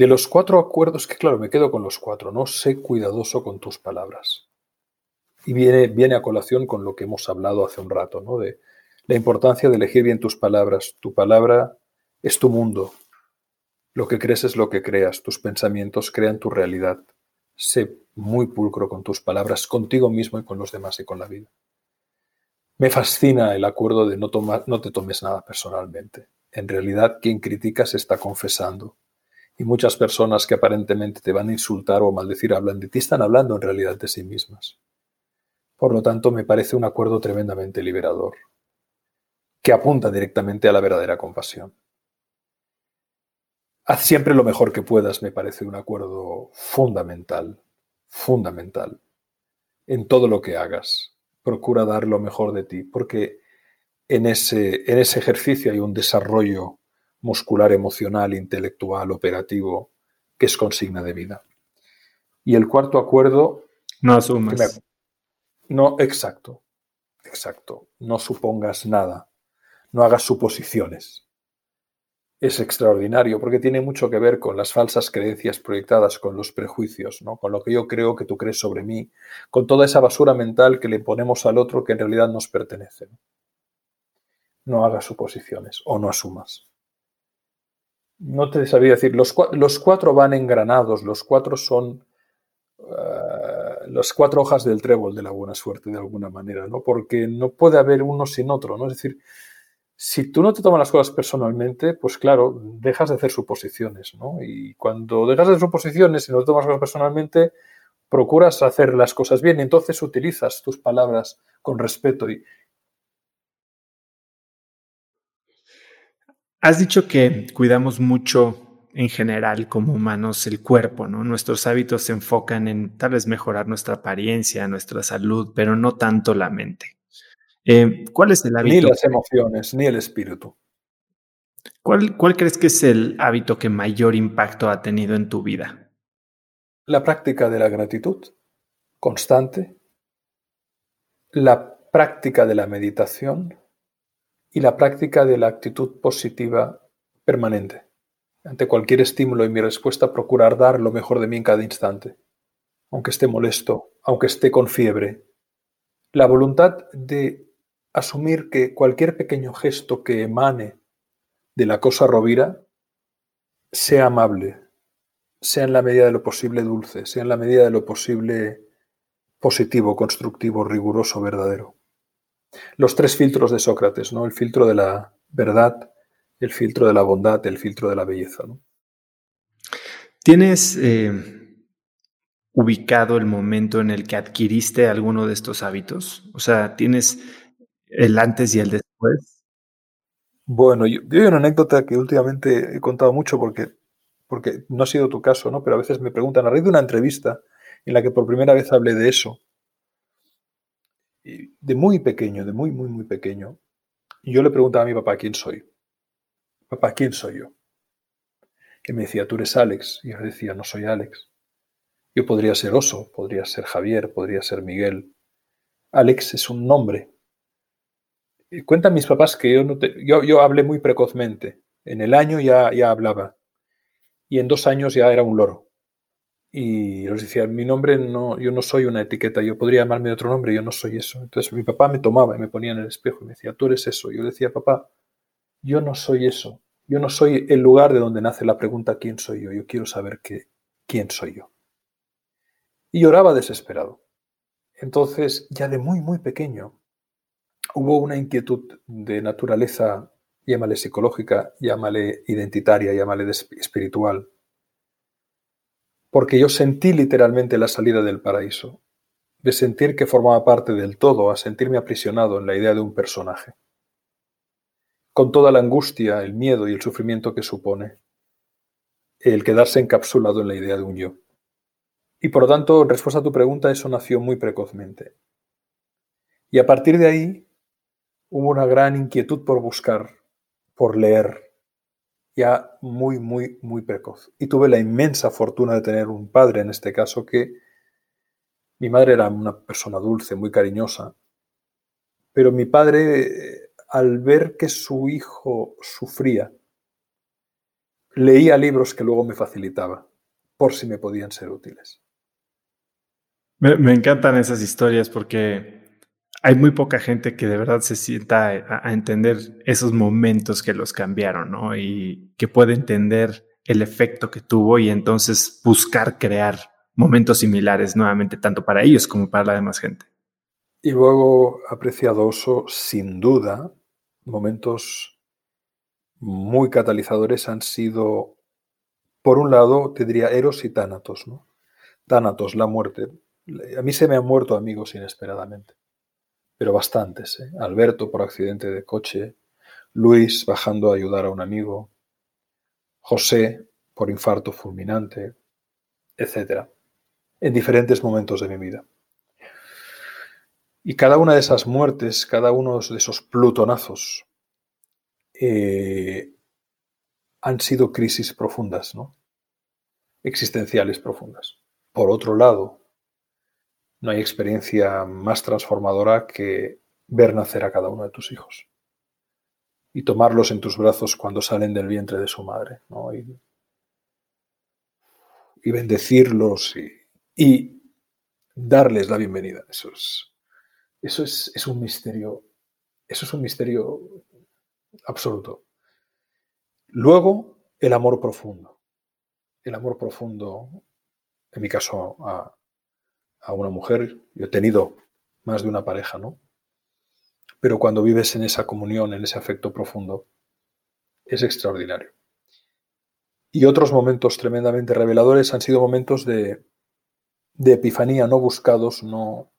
De los cuatro acuerdos, que claro, me quedo con los cuatro, no sé cuidadoso con tus palabras. Y viene, viene a colación con lo que hemos hablado hace un rato, ¿no? De la importancia de elegir bien tus palabras. Tu palabra es tu mundo. Lo que crees es lo que creas. Tus pensamientos crean tu realidad. Sé muy pulcro con tus palabras, contigo mismo y con los demás y con la vida. Me fascina el acuerdo de no, no te tomes nada personalmente. En realidad, quien critica se está confesando. Y muchas personas que aparentemente te van a insultar o maldecir hablan de ti, están hablando en realidad de sí mismas. Por lo tanto, me parece un acuerdo tremendamente liberador, que apunta directamente a la verdadera compasión. Haz siempre lo mejor que puedas, me parece un acuerdo fundamental, fundamental. En todo lo que hagas, procura dar lo mejor de ti, porque en ese, en ese ejercicio hay un desarrollo muscular, emocional, intelectual, operativo, que es consigna de vida. Y el cuarto acuerdo...
No asumas.
no, exacto, exacto. No supongas nada. No hagas suposiciones es extraordinario porque tiene mucho que ver con las falsas creencias proyectadas, con los prejuicios, ¿no? con lo que yo creo que tú crees sobre mí, con toda esa basura mental que le ponemos al otro que en realidad nos pertenece. No hagas suposiciones o no asumas. No te sabía decir, los, los cuatro van engranados, los cuatro son uh, las cuatro hojas del trébol de la buena suerte de alguna manera, ¿no? porque no puede haber uno sin otro, ¿no? es decir, si tú no te tomas las cosas personalmente, pues claro, dejas de hacer suposiciones, ¿no? Y cuando dejas de hacer suposiciones y no te tomas las cosas personalmente, procuras hacer las cosas bien y entonces utilizas tus palabras con respeto. Y...
Has dicho que cuidamos mucho en general como humanos el cuerpo, ¿no? Nuestros hábitos se enfocan en tal vez mejorar nuestra apariencia, nuestra salud, pero no tanto la mente. Eh, ¿Cuál es el hábito?
Ni las emociones, ni el espíritu.
¿Cuál, ¿Cuál crees que es el hábito que mayor impacto ha tenido en tu vida?
La práctica de la gratitud constante, la práctica de la meditación y la práctica de la actitud positiva permanente. Ante cualquier estímulo y mi respuesta, procurar dar lo mejor de mí en cada instante, aunque esté molesto, aunque esté con fiebre. La voluntad de asumir que cualquier pequeño gesto que emane de la cosa rovira sea amable, sea en la medida de lo posible dulce, sea en la medida de lo posible positivo, constructivo, riguroso, verdadero. Los tres filtros de Sócrates, ¿no? El filtro de la verdad, el filtro de la bondad, el filtro de la belleza.
¿Tienes eh, ubicado el momento en el que adquiriste alguno de estos hábitos? O sea, ¿tienes el antes y el después?
Bueno, yo, hay una anécdota que últimamente he contado mucho porque, porque no ha sido tu caso, ¿no? Pero a veces me preguntan, a raíz de una entrevista en la que por primera vez hablé de eso, de muy pequeño, de muy, muy, muy pequeño, y yo le preguntaba a mi papá quién soy. Papá, ¿quién soy yo? Y me decía, tú eres Alex. Y yo decía, no soy Alex. Yo podría ser Oso, podría ser Javier, podría ser Miguel. Alex es un nombre, cuentan mis papás que yo, no yo, yo, hablé muy precozmente. En el año ya, ya hablaba. Y en dos años ya era un loro. Y les decía, mi nombre no, yo no soy una etiqueta, yo podría llamarme de otro nombre, yo no soy eso. Entonces mi papá me tomaba y me ponía en el espejo y me decía, tú eres eso. Yo decía, papá, yo no soy eso. Yo no soy el lugar de donde nace la pregunta quién soy yo. Yo quiero saber quién soy yo. Y lloraba desesperado. Entonces, ya de muy, muy pequeño, hubo una inquietud de naturaleza, llámale psicológica, llámale identitaria, llámale espiritual, porque yo sentí literalmente la salida del paraíso, de sentir que formaba parte del todo, a sentirme aprisionado en la idea de un personaje, con toda la angustia, el miedo y el sufrimiento que supone el quedarse encapsulado en la idea de un yo. Y por lo tanto, en respuesta a tu pregunta, eso nació muy precozmente. Y a partir de ahí hubo una gran inquietud por buscar, por leer, muy, muy, muy precoz. Y tuve la inmensa fortuna de tener un padre, en este caso, que mi madre era una persona dulce, muy cariñosa, pero mi padre, al ver que su hijo sufría, leía libros que luego me facilitaba, por si me podían ser útiles.
Me encantan esas historias porque hay muy poca gente que de verdad se sienta a, entender esos momentos que los cambiaron, ¿no? Y que puede entender el efecto que tuvo y entonces buscar crear momentos similares nuevamente, tanto para ellos como para la demás gente.
Y luego, apreciadoso, sin duda, momentos muy catalizadores han sido, por un lado, te diría Eros y Tánatos, ¿no? Tánatos, la muerte. A mí se me han muerto amigos inesperadamente pero bastantes. ¿eh? Alberto por accidente de coche, Luis bajando a ayudar a un amigo, José por infarto fulminante, etc. En diferentes momentos de mi vida. Y cada una de esas muertes, cada uno de esos plutonazos, eh, han sido crisis profundas, ¿no? Existenciales profundas. Por otro lado, no hay experiencia más transformadora que ver nacer a cada uno de tus hijos y tomarlos en tus brazos cuando salen del vientre de su madre, y, bendecirlos y, darles la bienvenida. Eso es, eso es un misterio, eso es un misterio absoluto. Luego, el amor profundo. El amor profundo, en mi caso, a, a una mujer. Yo he tenido más de una pareja, ¿no? pero cuando vives en esa comunión, en ese afecto profundo, es extraordinario. Y otros momentos tremendamente reveladores han sido momentos de, epifanía no buscados, no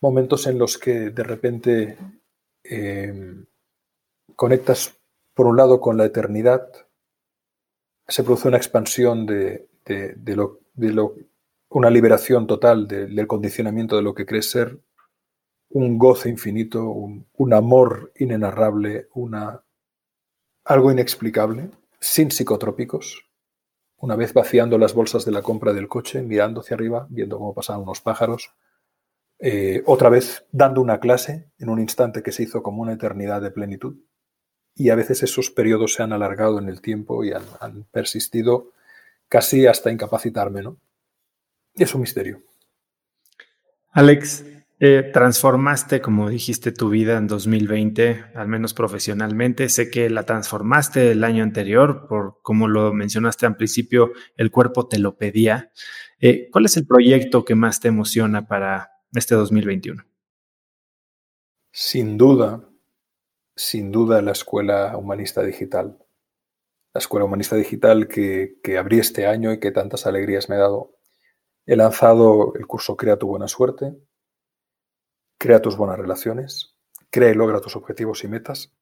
momentos en los que de repente eh, conectas por un lado con la eternidad, se produce una expansión de, lo, una liberación total del condicionamiento de lo que crees ser, un goce infinito, un, amor inenarrable, una, algo inexplicable sin psicotrópicos, una vez vaciando las bolsas de la compra del coche, mirando hacia arriba, viendo cómo pasaban unos pájaros, eh, otra vez dando una clase en un instante que se hizo como una eternidad de plenitud. Y a veces esos periodos se han alargado en el tiempo y han, persistido casi hasta incapacitarme, ¿no? Y es un misterio.
Alex, eh, transformaste, como dijiste, tu vida en 2020, al menos profesionalmente. Sé que la transformaste el año anterior, por como lo mencionaste al principio, el cuerpo te lo pedía. Eh, ¿Cuál es el proyecto que más te emociona para este 2021?
Sin duda, sin duda la Escuela Humanista Digital. La Escuela Humanista Digital que, que abrí este año y que tantas alegrías me ha dado. He lanzado el curso Crea tu buena suerte, Crea tus buenas relaciones, crea y logra tus objetivos y metas.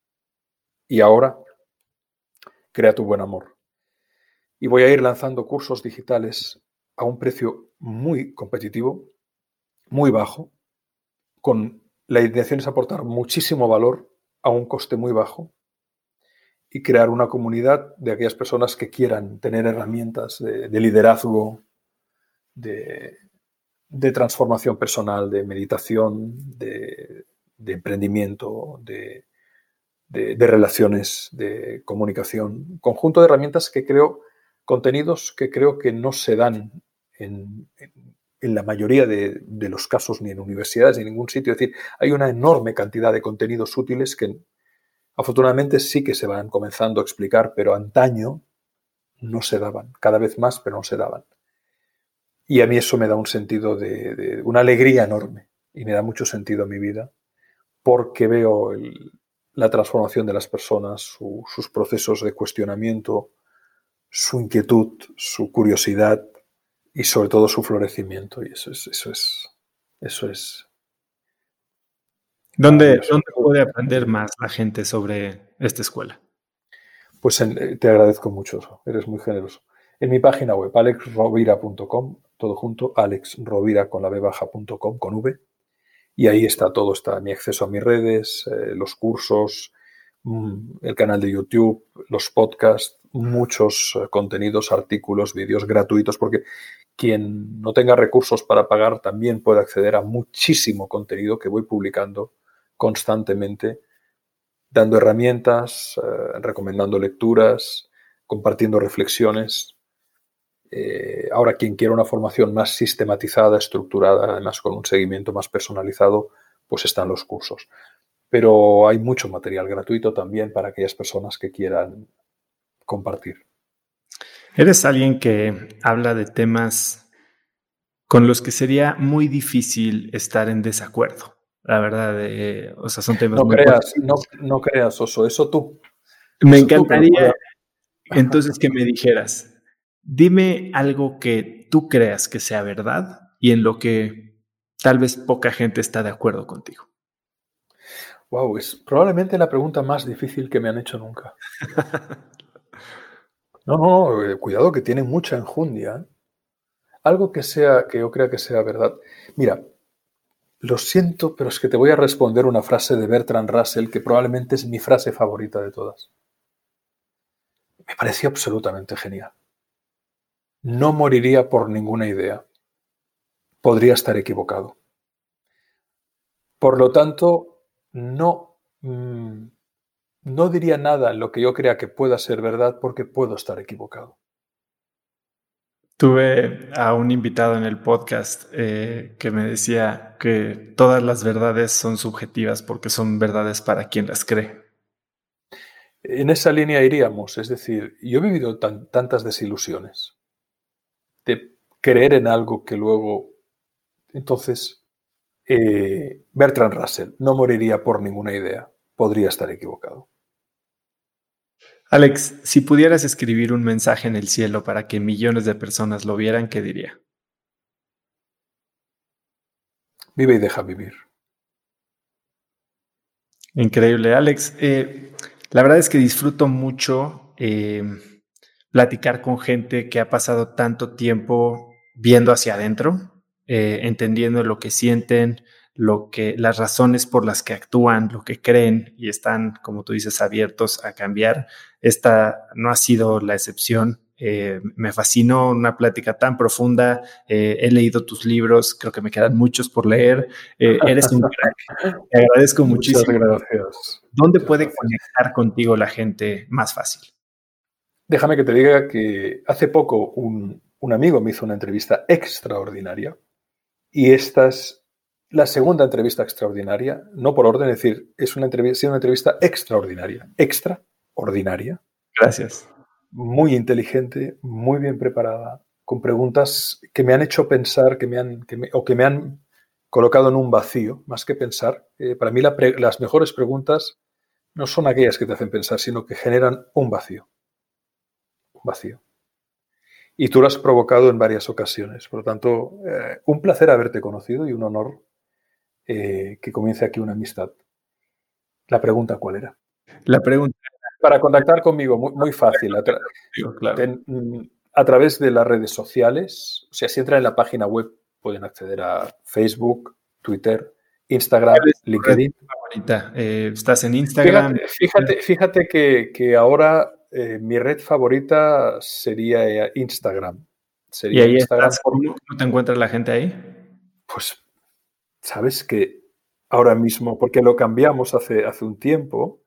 Y ahora, crea tu buen amor. Y voy a ir lanzando cursos digitales a un precio muy competitivo, muy bajo, con la intención es aportar muchísimo valor a un coste muy bajo y crear una comunidad de aquellas personas que quieran tener herramientas de, de liderazgo, de, de transformación personal, de meditación, de, emprendimiento, de, relaciones, de comunicación. Conjunto de herramientas que creo, contenidos que creo que no se dan en, la mayoría de, los casos ni en universidades ni en ningún sitio. Es decir, hay una enorme cantidad de contenidos útiles que afortunadamente sí que se van comenzando a explicar, pero antaño no se daban, cada vez más, pero no se daban. Y a mí eso me da un sentido de, una alegría enorme y me da mucho sentido a mi vida porque veo la transformación de las personas, sus procesos de cuestionamiento, su inquietud, su curiosidad y sobre todo su florecimiento. Y eso es, eso es, eso es.
¿Dónde, ¿dónde puede aprender más la gente sobre esta escuela?
Pues te agradezco mucho, eres muy generoso. En mi página web, alexrovira.com, todo junto, alexrovira con la baja.com con V. Y ahí está todo, está mi acceso a mis redes, eh, los cursos, mm, el canal de YouTube, los podcasts, muchos eh, contenidos, artículos, vídeos gratuitos, porque quien no tenga recursos para pagar también puede acceder a muchísimo contenido que voy publicando constantemente, dando herramientas, eh, recomendando lecturas, compartiendo reflexiones. Eh, ahora, quien quiera una formación más sistematizada, estructurada, además con un seguimiento más personalizado, pues están los cursos. Pero hay mucho material gratuito también para aquellas personas que quieran compartir.
Eres alguien que habla de temas con los que sería muy difícil estar en desacuerdo. La verdad, eh, o sea, son temas
no creas, no, no, creas, Oso, eso tú.
Me encantaría entonces que me dijeras, Dime algo que tú creas que sea verdad y en lo que tal vez poca gente está de acuerdo contigo.
Wow, es probablemente la pregunta más difícil que me han hecho nunca. No, no, eh, cuidado que tiene mucha enjundia. ¿eh? Algo que sea, que yo crea que sea verdad. Mira, lo siento, pero es que te voy a responder una frase de Bertrand Russell que probablemente es mi frase favorita de todas. Me pareció absolutamente genial no moriría por ninguna idea. Podría estar equivocado. Por lo tanto, no, mm, no diría nada en lo que yo crea que pueda ser verdad porque puedo estar equivocado.
Tuve a un invitado en el podcast eh, que me decía que todas las verdades son subjetivas porque son verdades para quien las cree.
En esa línea iríamos, es decir, yo he vivido tantas desilusiones de creer en algo que luego... Entonces, eh, Bertrand Russell, no moriría por ninguna idea. Podría estar equivocado.
Alex, si pudieras escribir un mensaje en el cielo para que millones de personas lo vieran, ¿qué diría?
Vive y deja vivir.
Increíble, Alex. Eh, la verdad es que disfruto mucho eh, platicar con gente que ha pasado tanto tiempo viendo hacia adentro, eh, entendiendo lo que sienten, lo que, las razones por las que actúan, lo que creen y están, como tú dices, abiertos a cambiar. Esta no ha sido la excepción. Eh, me fascinó una plática tan profunda. Eh, he leído tus libros, creo que me quedan muchos por leer. eres un crack. Te agradezco muchísimo.
gracias.
¿Dónde puede conectar contigo la gente más fácil?
Déjame que te diga que hace poco un, un amigo me hizo una entrevista extraordinaria y esta es la segunda entrevista extraordinaria, no por orden, es decir, es una entrevista, una entrevista extraordinaria, extraordinaria.
Gracias.
Muy inteligente, muy bien preparada, con preguntas que me han hecho pensar, que me han, o que me han colocado en un vacío, más que pensar. Eh, para mí las mejores preguntas no son aquellas que te hacen pensar, sino que generan un vacío. Vacío y tú lo has provocado en varias ocasiones. Por lo tanto, eh, un placer haberte conocido y un honor eh, que comience aquí una amistad. La pregunta, ¿cuál era?
La pregunta.
Para contactar conmigo, muy, fácil. Mm, a, través de las redes sociales. O sea, si entran en la página web, pueden acceder a Facebook, Twitter, Instagram, LinkedIn.
Eh, estás en Instagram.
Fíjate, fíjate, que, que ahora eh, mi red favorita sería Instagram.
Sería ¿Y ahí Instagram ¿Cómo te encuentra la gente ahí?
Pues, sabes que ahora mismo, porque lo cambiamos hace, hace un tiempo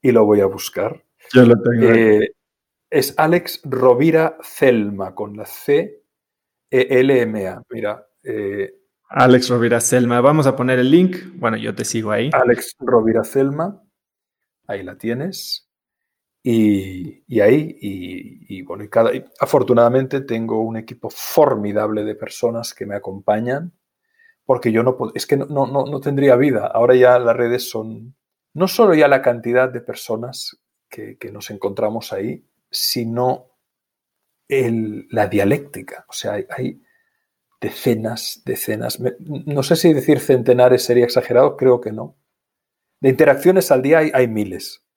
y lo voy a buscar.
Yo lo tengo.
Eh, es Alex Rovira Celma, con la C E L M A. Mira. Eh,
Alex Rovira Celma. Vamos a poner el link. Bueno, yo te sigo ahí.
Alex Rovira Celma. Ahí la tienes. Y, ahí, y, bueno, y cada, afortunadamente tengo un equipo formidable de personas que me acompañan, porque yo no es que no, no, no tendría vida. Ahora ya las redes son no solo ya la cantidad de personas que, nos encontramos ahí, sino el, la dialéctica. O sea, hay, decenas, decenas, no sé si decir centenares sería exagerado, creo que no. De interacciones al día hay miles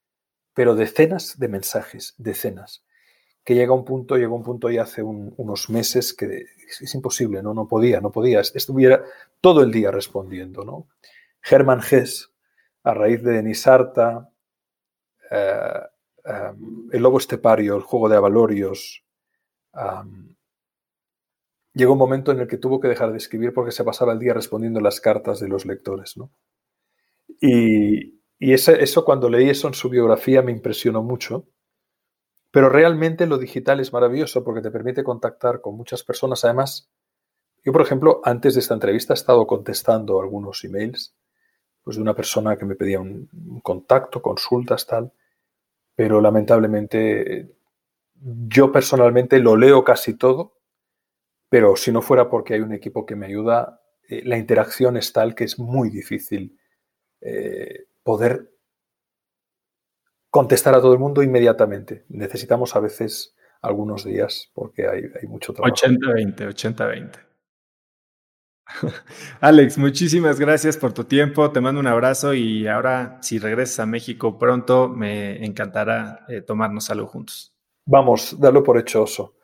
pero decenas de mensajes, decenas, que llega un punto, llegó un punto ya hace unos meses que es, imposible, ¿no? No podía, no podía, estuviera todo el día respondiendo, ¿no? Germán Hess, a raíz de Nisarta, eh, um, El Lobo Estepario, el juego de Avalorios, um, llegó un momento en el que tuvo que dejar de escribir porque se pasaba el día respondiendo las cartas de los lectores, ¿no? Y, y eso cuando leí eso en su biografía me impresionó mucho. Pero realmente lo digital es maravilloso porque te permite contactar con muchas personas. Además, yo, por ejemplo, antes de esta entrevista he estado contestando algunos emails pues, de una persona que me pedía un, contacto, consultas, tal. Pero lamentablemente yo personalmente lo leo casi todo, pero si no fuera porque hay un equipo que me ayuda, eh, la interacción es tal que es muy difícil eh, poder contestar a todo el mundo inmediatamente. Necesitamos a veces algunos días porque hay, mucho trabajo.
80-20, 80-20. Alex, muchísimas gracias por tu tiempo. Te mando un abrazo y ahora, si regresas a México pronto, me encantará eh, tomarnos algo juntos.
Vamos, darlo por hecho, Oso.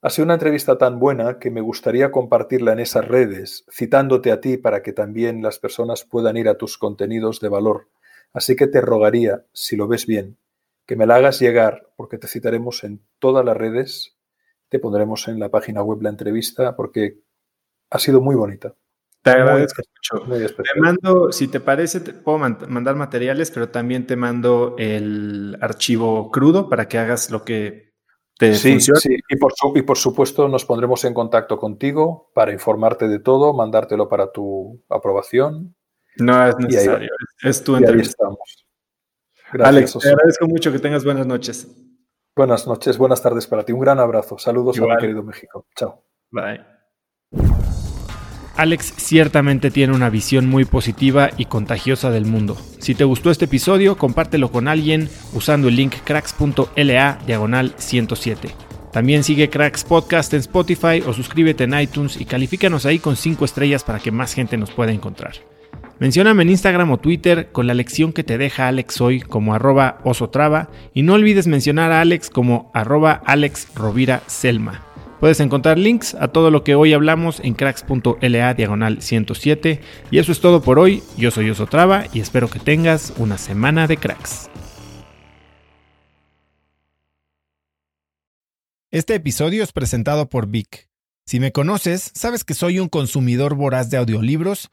Ha sido una entrevista tan buena que me gustaría compartirla en esas redes, citándote a ti para que también las personas puedan ir a tus contenidos de valor. Así que te rogaría, si lo ves bien, que me la hagas llegar, porque te citaremos en todas las redes, te pondremos en la página web la entrevista, porque ha sido muy bonita.
Te agradezco mucho. te mando, si te parece, te puedo mandar materiales, pero también te mando el archivo crudo para que hagas lo que te
sí, Sí, y por, y por supuesto nos pondremos en contacto contigo para informarte de todo, mandártelo para tu aprobación.
No es necesario, es tu entrevista. estamos. Gracias, Alex, te agradezco mucho que tengas buenas noches.
Buenas noches, buenas tardes para ti. Un gran abrazo. Saludos a mi querido México. Chao.
Bye. Alex ciertamente tiene una visión muy positiva y contagiosa del mundo. Si te gustó este episodio, compártelo con alguien usando el link cracks.la diagonal 107. También sigue Cracks Podcast en Spotify o suscríbete en iTunes y califícanos ahí con 5 estrellas para que más gente nos pueda encontrar. Mencióname en Instagram o Twitter con la lección que te deja Alex hoy como arroba osotrava y no olvides mencionar a Alex como arroba Alex Selma. Puedes encontrar links a todo lo que hoy hablamos en cracks.la diagonal 107 y eso es todo por hoy. Yo soy Osotrava y espero que tengas una semana de cracks. Este episodio es presentado por Vic. Si me conoces, sabes que soy un consumidor voraz de audiolibros